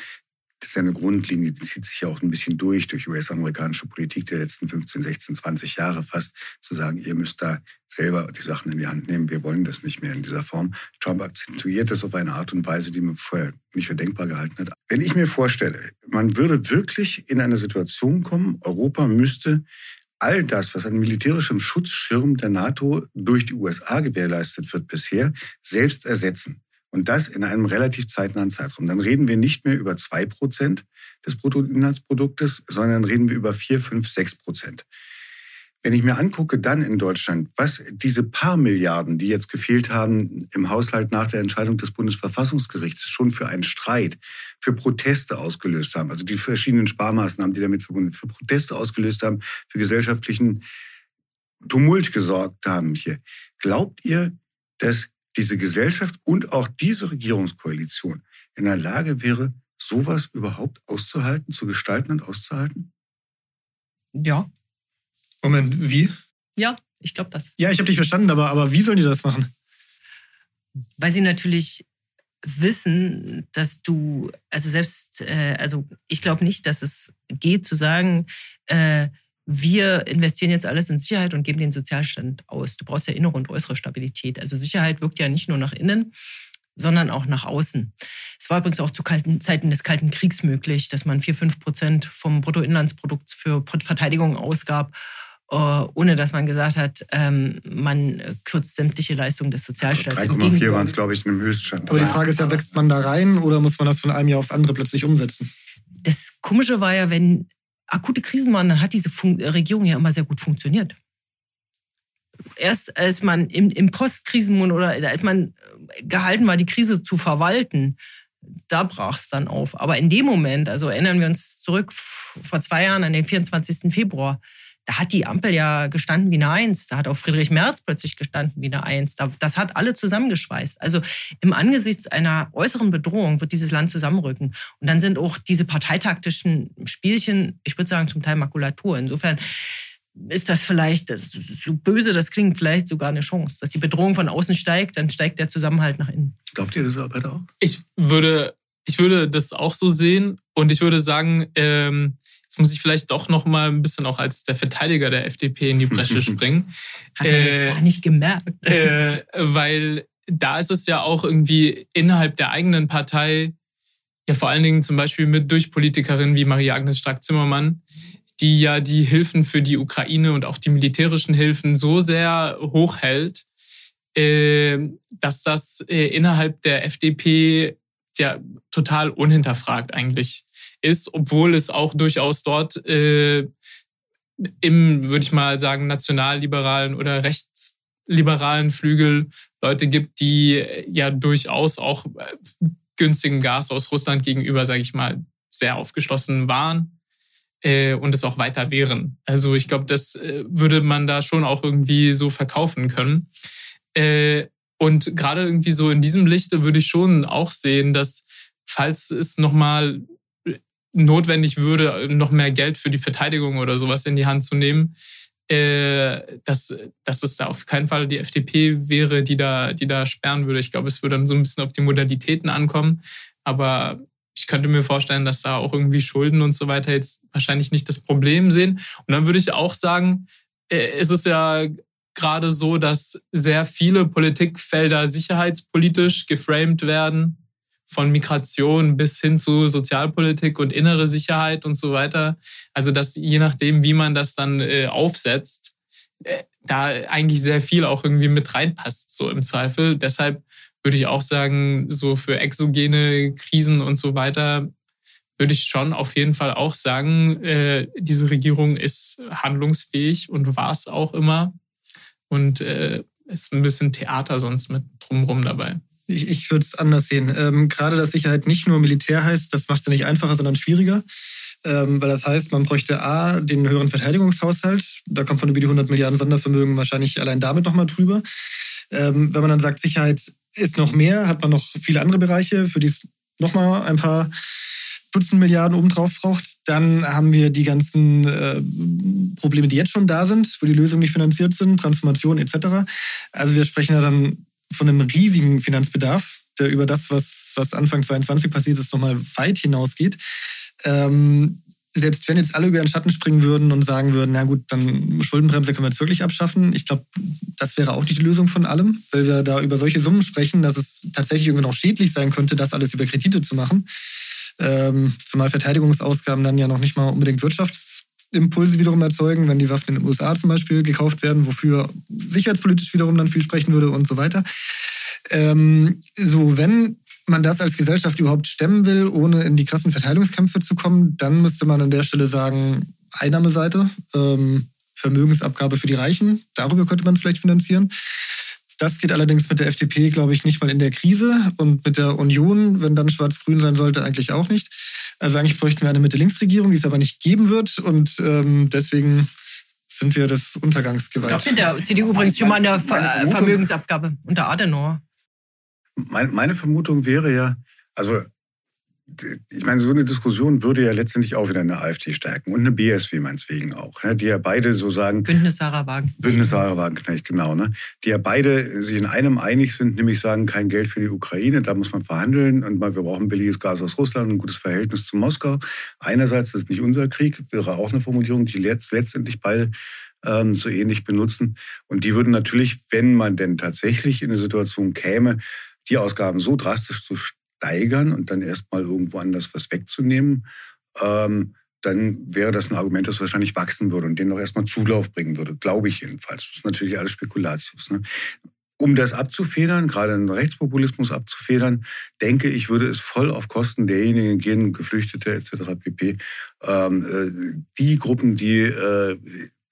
das ist ja eine Grundlinie, die zieht sich ja auch ein bisschen durch, durch US-amerikanische Politik der letzten 15, 16, 20 Jahre fast, zu sagen, ihr müsst da selber die Sachen in die Hand nehmen, wir wollen das nicht mehr in dieser Form. Trump akzentuiert das auf eine Art und Weise, die man vorher nicht für denkbar gehalten hat. Wenn ich mir vorstelle, man würde wirklich in eine Situation kommen, Europa müsste all das, was an militärischem Schutzschirm der NATO durch die USA gewährleistet wird bisher, selbst ersetzen. Und das in einem relativ zeitnahen Zeitraum. Dann reden wir nicht mehr über zwei Prozent des Bruttoinlandsproduktes, sondern reden wir über vier, fünf, sechs Prozent. Wenn ich mir angucke, dann in Deutschland, was diese paar Milliarden, die jetzt gefehlt haben im Haushalt nach der Entscheidung des Bundesverfassungsgerichts, schon für einen Streit, für Proteste ausgelöst haben, also die verschiedenen Sparmaßnahmen, die damit verbunden sind, für Proteste ausgelöst haben, für gesellschaftlichen Tumult gesorgt haben hier. Glaubt ihr, dass diese Gesellschaft und auch diese Regierungskoalition in der Lage wäre, sowas überhaupt auszuhalten, zu gestalten und auszuhalten? Ja. Moment, wie? Ja, ich glaube das. Ja, ich habe dich verstanden, aber, aber wie sollen die das machen? Weil sie natürlich wissen, dass du, also selbst, äh, also ich glaube nicht, dass es geht zu sagen, äh, wir investieren jetzt alles in Sicherheit und geben den Sozialstand aus. Du brauchst ja innere und äußere Stabilität. Also Sicherheit wirkt ja nicht nur nach innen, sondern auch nach außen. Es war übrigens auch zu kalten, Zeiten des Kalten Kriegs möglich, dass man 4, 5 Prozent vom Bruttoinlandsprodukts für Verteidigung ausgab, äh, ohne dass man gesagt hat, ähm, man kürzt sämtliche Leistungen des Sozialstaats. 3,4 waren es, glaube ich, im Höchststand. Aber die Frage ist ja, wächst man da rein oder muss man das von einem Jahr aufs andere plötzlich umsetzen? Das Komische war ja, wenn akute Krisen waren, dann hat diese Fun Regierung ja immer sehr gut funktioniert. Erst als man im, im Postkrisenmund oder als man gehalten war, die Krise zu verwalten, da brach es dann auf. Aber in dem Moment, also erinnern wir uns zurück vor zwei Jahren an den 24. Februar, da hat die Ampel ja gestanden wie eine Eins. Da hat auch Friedrich Merz plötzlich gestanden wie eine Eins. Das hat alle zusammengeschweißt. Also im Angesichts einer äußeren Bedrohung wird dieses Land zusammenrücken. Und dann sind auch diese parteitaktischen Spielchen, ich würde sagen, zum Teil Makulatur. Insofern ist das vielleicht, das so böse das klingt, vielleicht sogar eine Chance. Dass die Bedrohung von außen steigt, dann steigt der Zusammenhalt nach innen. Glaubt ihr das aber auch? Ich würde, ich würde das auch so sehen und ich würde sagen, ähm, jetzt muss ich vielleicht doch noch mal ein bisschen auch als der Verteidiger der FDP in die Bresche springen. Hat er jetzt äh, gar nicht gemerkt. Äh, weil da ist es ja auch irgendwie innerhalb der eigenen Partei, ja vor allen Dingen zum Beispiel mit durch Politikerinnen wie Maria-Agnes Strack-Zimmermann, die ja die Hilfen für die Ukraine und auch die militärischen Hilfen so sehr hochhält, äh, dass das äh, innerhalb der FDP ja total unhinterfragt eigentlich ist, obwohl es auch durchaus dort äh, im, würde ich mal sagen, nationalliberalen oder rechtsliberalen Flügel Leute gibt, die ja durchaus auch günstigen Gas aus Russland gegenüber, sage ich mal, sehr aufgeschlossen waren äh, und es auch weiter wären. Also ich glaube, das äh, würde man da schon auch irgendwie so verkaufen können. Äh, und gerade irgendwie so in diesem Lichte würde ich schon auch sehen, dass falls es nochmal notwendig würde, noch mehr Geld für die Verteidigung oder sowas in die Hand zu nehmen, äh, dass, dass es da auf keinen Fall die FDP wäre, die da, die da sperren würde. Ich glaube, es würde dann so ein bisschen auf die Modalitäten ankommen. Aber ich könnte mir vorstellen, dass da auch irgendwie Schulden und so weiter jetzt wahrscheinlich nicht das Problem sehen. Und dann würde ich auch sagen, äh, es ist ja gerade so, dass sehr viele Politikfelder sicherheitspolitisch geframed werden, von Migration bis hin zu Sozialpolitik und innere Sicherheit und so weiter. Also dass je nachdem, wie man das dann äh, aufsetzt, äh, da eigentlich sehr viel auch irgendwie mit reinpasst, so im Zweifel. Deshalb würde ich auch sagen, so für exogene Krisen und so weiter, würde ich schon auf jeden Fall auch sagen, äh, diese Regierung ist handlungsfähig und war es auch immer. Und äh, ist ein bisschen Theater sonst mit drumherum dabei. Ich, ich würde es anders sehen. Ähm, gerade, dass Sicherheit nicht nur Militär heißt, das macht es ja nicht einfacher, sondern schwieriger. Ähm, weil das heißt, man bräuchte A, den höheren Verteidigungshaushalt. Da kommt man über die 100 Milliarden Sondervermögen wahrscheinlich allein damit nochmal drüber. Ähm, wenn man dann sagt, Sicherheit ist noch mehr, hat man noch viele andere Bereiche, für die es nochmal ein paar Dutzend Milliarden obendrauf braucht. Dann haben wir die ganzen äh, Probleme, die jetzt schon da sind, wo die Lösungen nicht finanziert sind, Transformation etc. Also wir sprechen ja dann von einem riesigen Finanzbedarf, der über das, was, was Anfang 22 passiert ist, nochmal weit hinausgeht. Ähm, selbst wenn jetzt alle über ihren Schatten springen würden und sagen würden, na gut, dann Schuldenbremse können wir jetzt wirklich abschaffen. Ich glaube, das wäre auch nicht die Lösung von allem, weil wir da über solche Summen sprechen, dass es tatsächlich irgendwie noch schädlich sein könnte, das alles über Kredite zu machen. Ähm, zumal Verteidigungsausgaben dann ja noch nicht mal unbedingt Wirtschaftsimpulse wiederum erzeugen, wenn die Waffen in den USA zum Beispiel gekauft werden, wofür sicherheitspolitisch wiederum dann viel sprechen würde und so weiter. Ähm, so, wenn man das als Gesellschaft überhaupt stemmen will, ohne in die krassen Verteilungskämpfe zu kommen, dann müsste man an der Stelle sagen, Einnahmeseite, ähm, Vermögensabgabe für die Reichen, darüber könnte man es vielleicht finanzieren. Das geht allerdings mit der FDP, glaube ich, nicht mal in der Krise und mit der Union, wenn dann schwarz-grün sein sollte, eigentlich auch nicht. Also eigentlich bräuchten wir eine Mitte-Links-Regierung, die es aber nicht geben wird und ähm, deswegen sind wir das Untergangsgewalt. Es gab in der CDU übrigens schon mal eine Ver Vermögensabgabe unter Adenauer. Meine Vermutung wäre ja, also ich meine, so eine Diskussion würde ja letztendlich auch wieder eine AfD stärken und eine BSW meineswegen auch, die ja beide so sagen. Bündnis Sarah Wagen. Bündnis Sarah Wagenknecht, genau, ne? Die ja beide sich in einem einig sind, nämlich sagen, kein Geld für die Ukraine, da muss man verhandeln und wir brauchen billiges Gas aus Russland und ein gutes Verhältnis zu Moskau. Einerseits, das ist nicht unser Krieg, wäre auch eine Formulierung, die letztendlich beide ähm, so ähnlich benutzen. Und die würden natürlich, wenn man denn tatsächlich in eine Situation käme, die Ausgaben so drastisch zu steigern und dann erstmal irgendwo anders was wegzunehmen, ähm, dann wäre das ein Argument, das wahrscheinlich wachsen würde und den auch erstmal Zulauf bringen würde, glaube ich jedenfalls. Das ist natürlich alles Spekulatius. Ne? Um das abzufedern, gerade den Rechtspopulismus abzufedern, denke ich, würde es voll auf Kosten derjenigen gehen, Geflüchtete etc. pp. Ähm, äh, die Gruppen, die äh,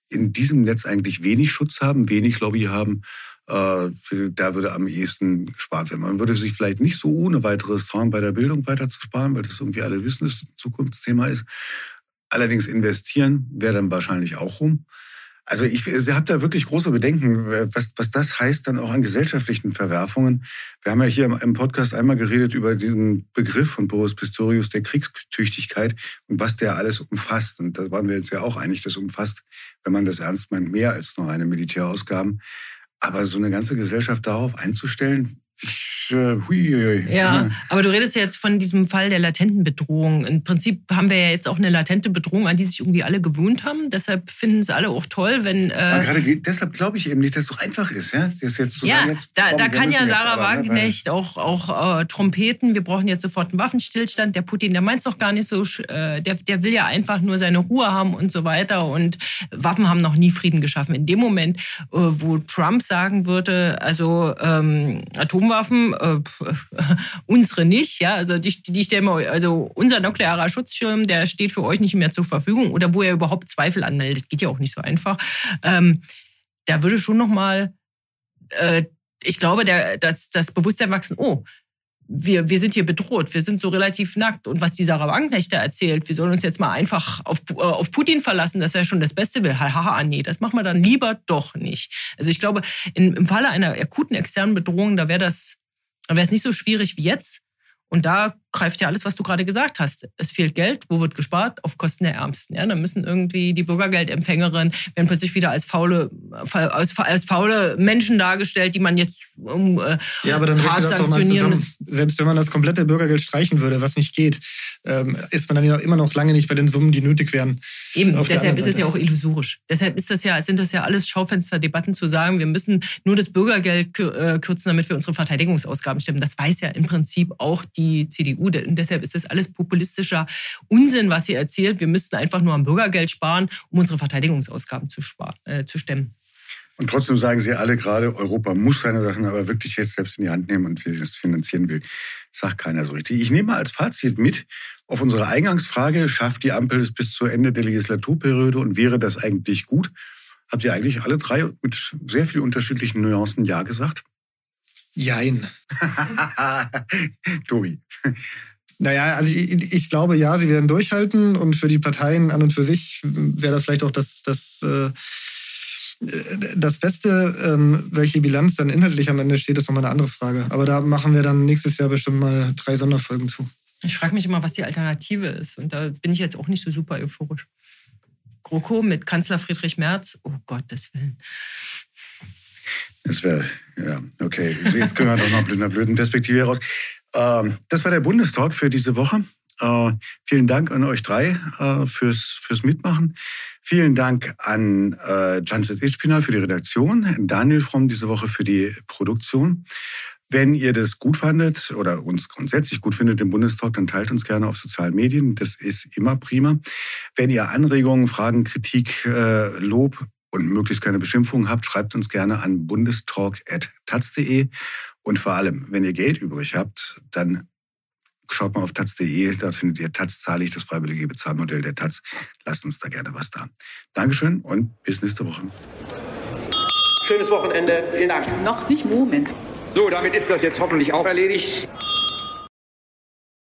in diesem Netz eigentlich wenig Schutz haben, wenig Lobby haben, da würde am ehesten gespart werden. Man würde sich vielleicht nicht so ohne weiteres trauen, bei der Bildung weiter zu sparen, weil das irgendwie alle wissen, dass das ein Zukunftsthema ist. Allerdings investieren wäre dann wahrscheinlich auch rum. Also ich, ich habe da wirklich große Bedenken, was, was das heißt dann auch an gesellschaftlichen Verwerfungen. Wir haben ja hier im Podcast einmal geredet über diesen Begriff von Boris Pistorius der Kriegstüchtigkeit und was der alles umfasst. Und da waren wir jetzt ja auch einig, das umfasst, wenn man das ernst meint, mehr als nur eine Militärausgaben. Aber so eine ganze Gesellschaft darauf einzustellen, ja, aber du redest ja jetzt von diesem Fall der latenten Bedrohung. Im Prinzip haben wir ja jetzt auch eine latente Bedrohung, an die sich irgendwie alle gewöhnt haben. Deshalb finden es alle auch toll, wenn. Äh gerade deshalb glaube ich eben nicht, dass es so einfach ist, ja, das jetzt zu ja, sagen, jetzt, da, da kann ja Sarah ne, Wagenknecht auch, auch äh, trompeten. Wir brauchen jetzt sofort einen Waffenstillstand. Der Putin, der meint es doch gar nicht so. Äh, der, der will ja einfach nur seine Ruhe haben und so weiter. Und Waffen haben noch nie Frieden geschaffen. In dem Moment, äh, wo Trump sagen würde, also ähm, Atomwaffen äh, unsere nicht, ja, also die, die stellen wir, also unser nuklearer Schutzschirm, der steht für euch nicht mehr zur Verfügung oder wo er überhaupt Zweifel anmeldet, geht ja auch nicht so einfach. Ähm, da würde schon noch mal, äh, ich glaube, der, das, das Bewusstsein wachsen, oh, wir, wir sind hier bedroht, wir sind so relativ nackt. Und was die Sarah da erzählt, wir sollen uns jetzt mal einfach auf, äh, auf Putin verlassen, dass er schon das Beste will. Haha, nee, das machen wir dann lieber doch nicht. Also ich glaube, in, im Falle einer akuten externen Bedrohung, da wäre das dann wäre es nicht so schwierig wie jetzt. Und da greift ja alles, was du gerade gesagt hast. Es fehlt Geld, wo wird gespart? Auf Kosten der Ärmsten. Ja, dann müssen irgendwie die Bürgergeldempfängerinnen werden plötzlich wieder als faule, als, als faule Menschen dargestellt, die man jetzt um äh, ja, aber dann hart sanktionieren muss. Selbst wenn man das komplette Bürgergeld streichen würde, was nicht geht, ähm, ist man dann immer noch lange nicht bei den Summen, die nötig wären. Eben, deshalb ist es ja auch illusorisch. Deshalb ist das ja, sind das ja alles Schaufensterdebatten zu sagen, wir müssen nur das Bürgergeld äh, kürzen, damit wir unsere Verteidigungsausgaben stimmen. Das weiß ja im Prinzip auch die CDU. Und deshalb ist das alles populistischer Unsinn, was sie erzählt. Wir müssten einfach nur am Bürgergeld sparen, um unsere Verteidigungsausgaben zu, sparen, äh, zu stemmen. Und trotzdem sagen Sie alle gerade, Europa muss seine Sachen aber wirklich jetzt selbst in die Hand nehmen und wie es finanzieren will, sagt keiner so richtig. Ich nehme mal als Fazit mit, auf unsere Eingangsfrage, schafft die Ampel es bis zu Ende der Legislaturperiode und wäre das eigentlich gut? Habt ihr eigentlich alle drei mit sehr viel unterschiedlichen Nuancen Ja gesagt? Jein. Tobi. Naja, also ich, ich, glaube, ja, sie werden durchhalten und für die Parteien an und für sich wäre das vielleicht auch das, das, äh, das Beste. Ähm, welche Bilanz dann inhaltlich am Ende steht, ist nochmal eine andere Frage. Aber da machen wir dann nächstes Jahr bestimmt mal drei Sonderfolgen zu. Ich frage mich immer, was die Alternative ist. Und da bin ich jetzt auch nicht so super euphorisch. GroKo mit Kanzler Friedrich Merz, oh Gottes Willen. Das wäre, ja, okay. Jetzt können wir doch noch mit einer blöden Perspektive heraus. Ähm, das war der Bundestalk für diese Woche. Äh, vielen Dank an euch drei äh, fürs, fürs Mitmachen. Vielen Dank an äh, Janset Ispinal für die Redaktion, Daniel Fromm diese Woche für die Produktion. Wenn ihr das gut fandet oder uns grundsätzlich gut findet im Bundestag, dann teilt uns gerne auf sozialen Medien. Das ist immer prima. Wenn ihr Anregungen, Fragen, Kritik, äh, Lob und möglichst keine Beschimpfungen habt, schreibt uns gerne an bundestalk.taz.de. Und vor allem, wenn ihr Geld übrig habt, dann schaut mal auf taz.de, da findet ihr Taz zahlig, das freiwillige Bezahlmodell der Taz. Lasst uns da gerne was da. Dankeschön und bis nächste Woche. Schönes Wochenende. Vielen Dank. Noch nicht Moment. So, damit ist das jetzt hoffentlich auch erledigt.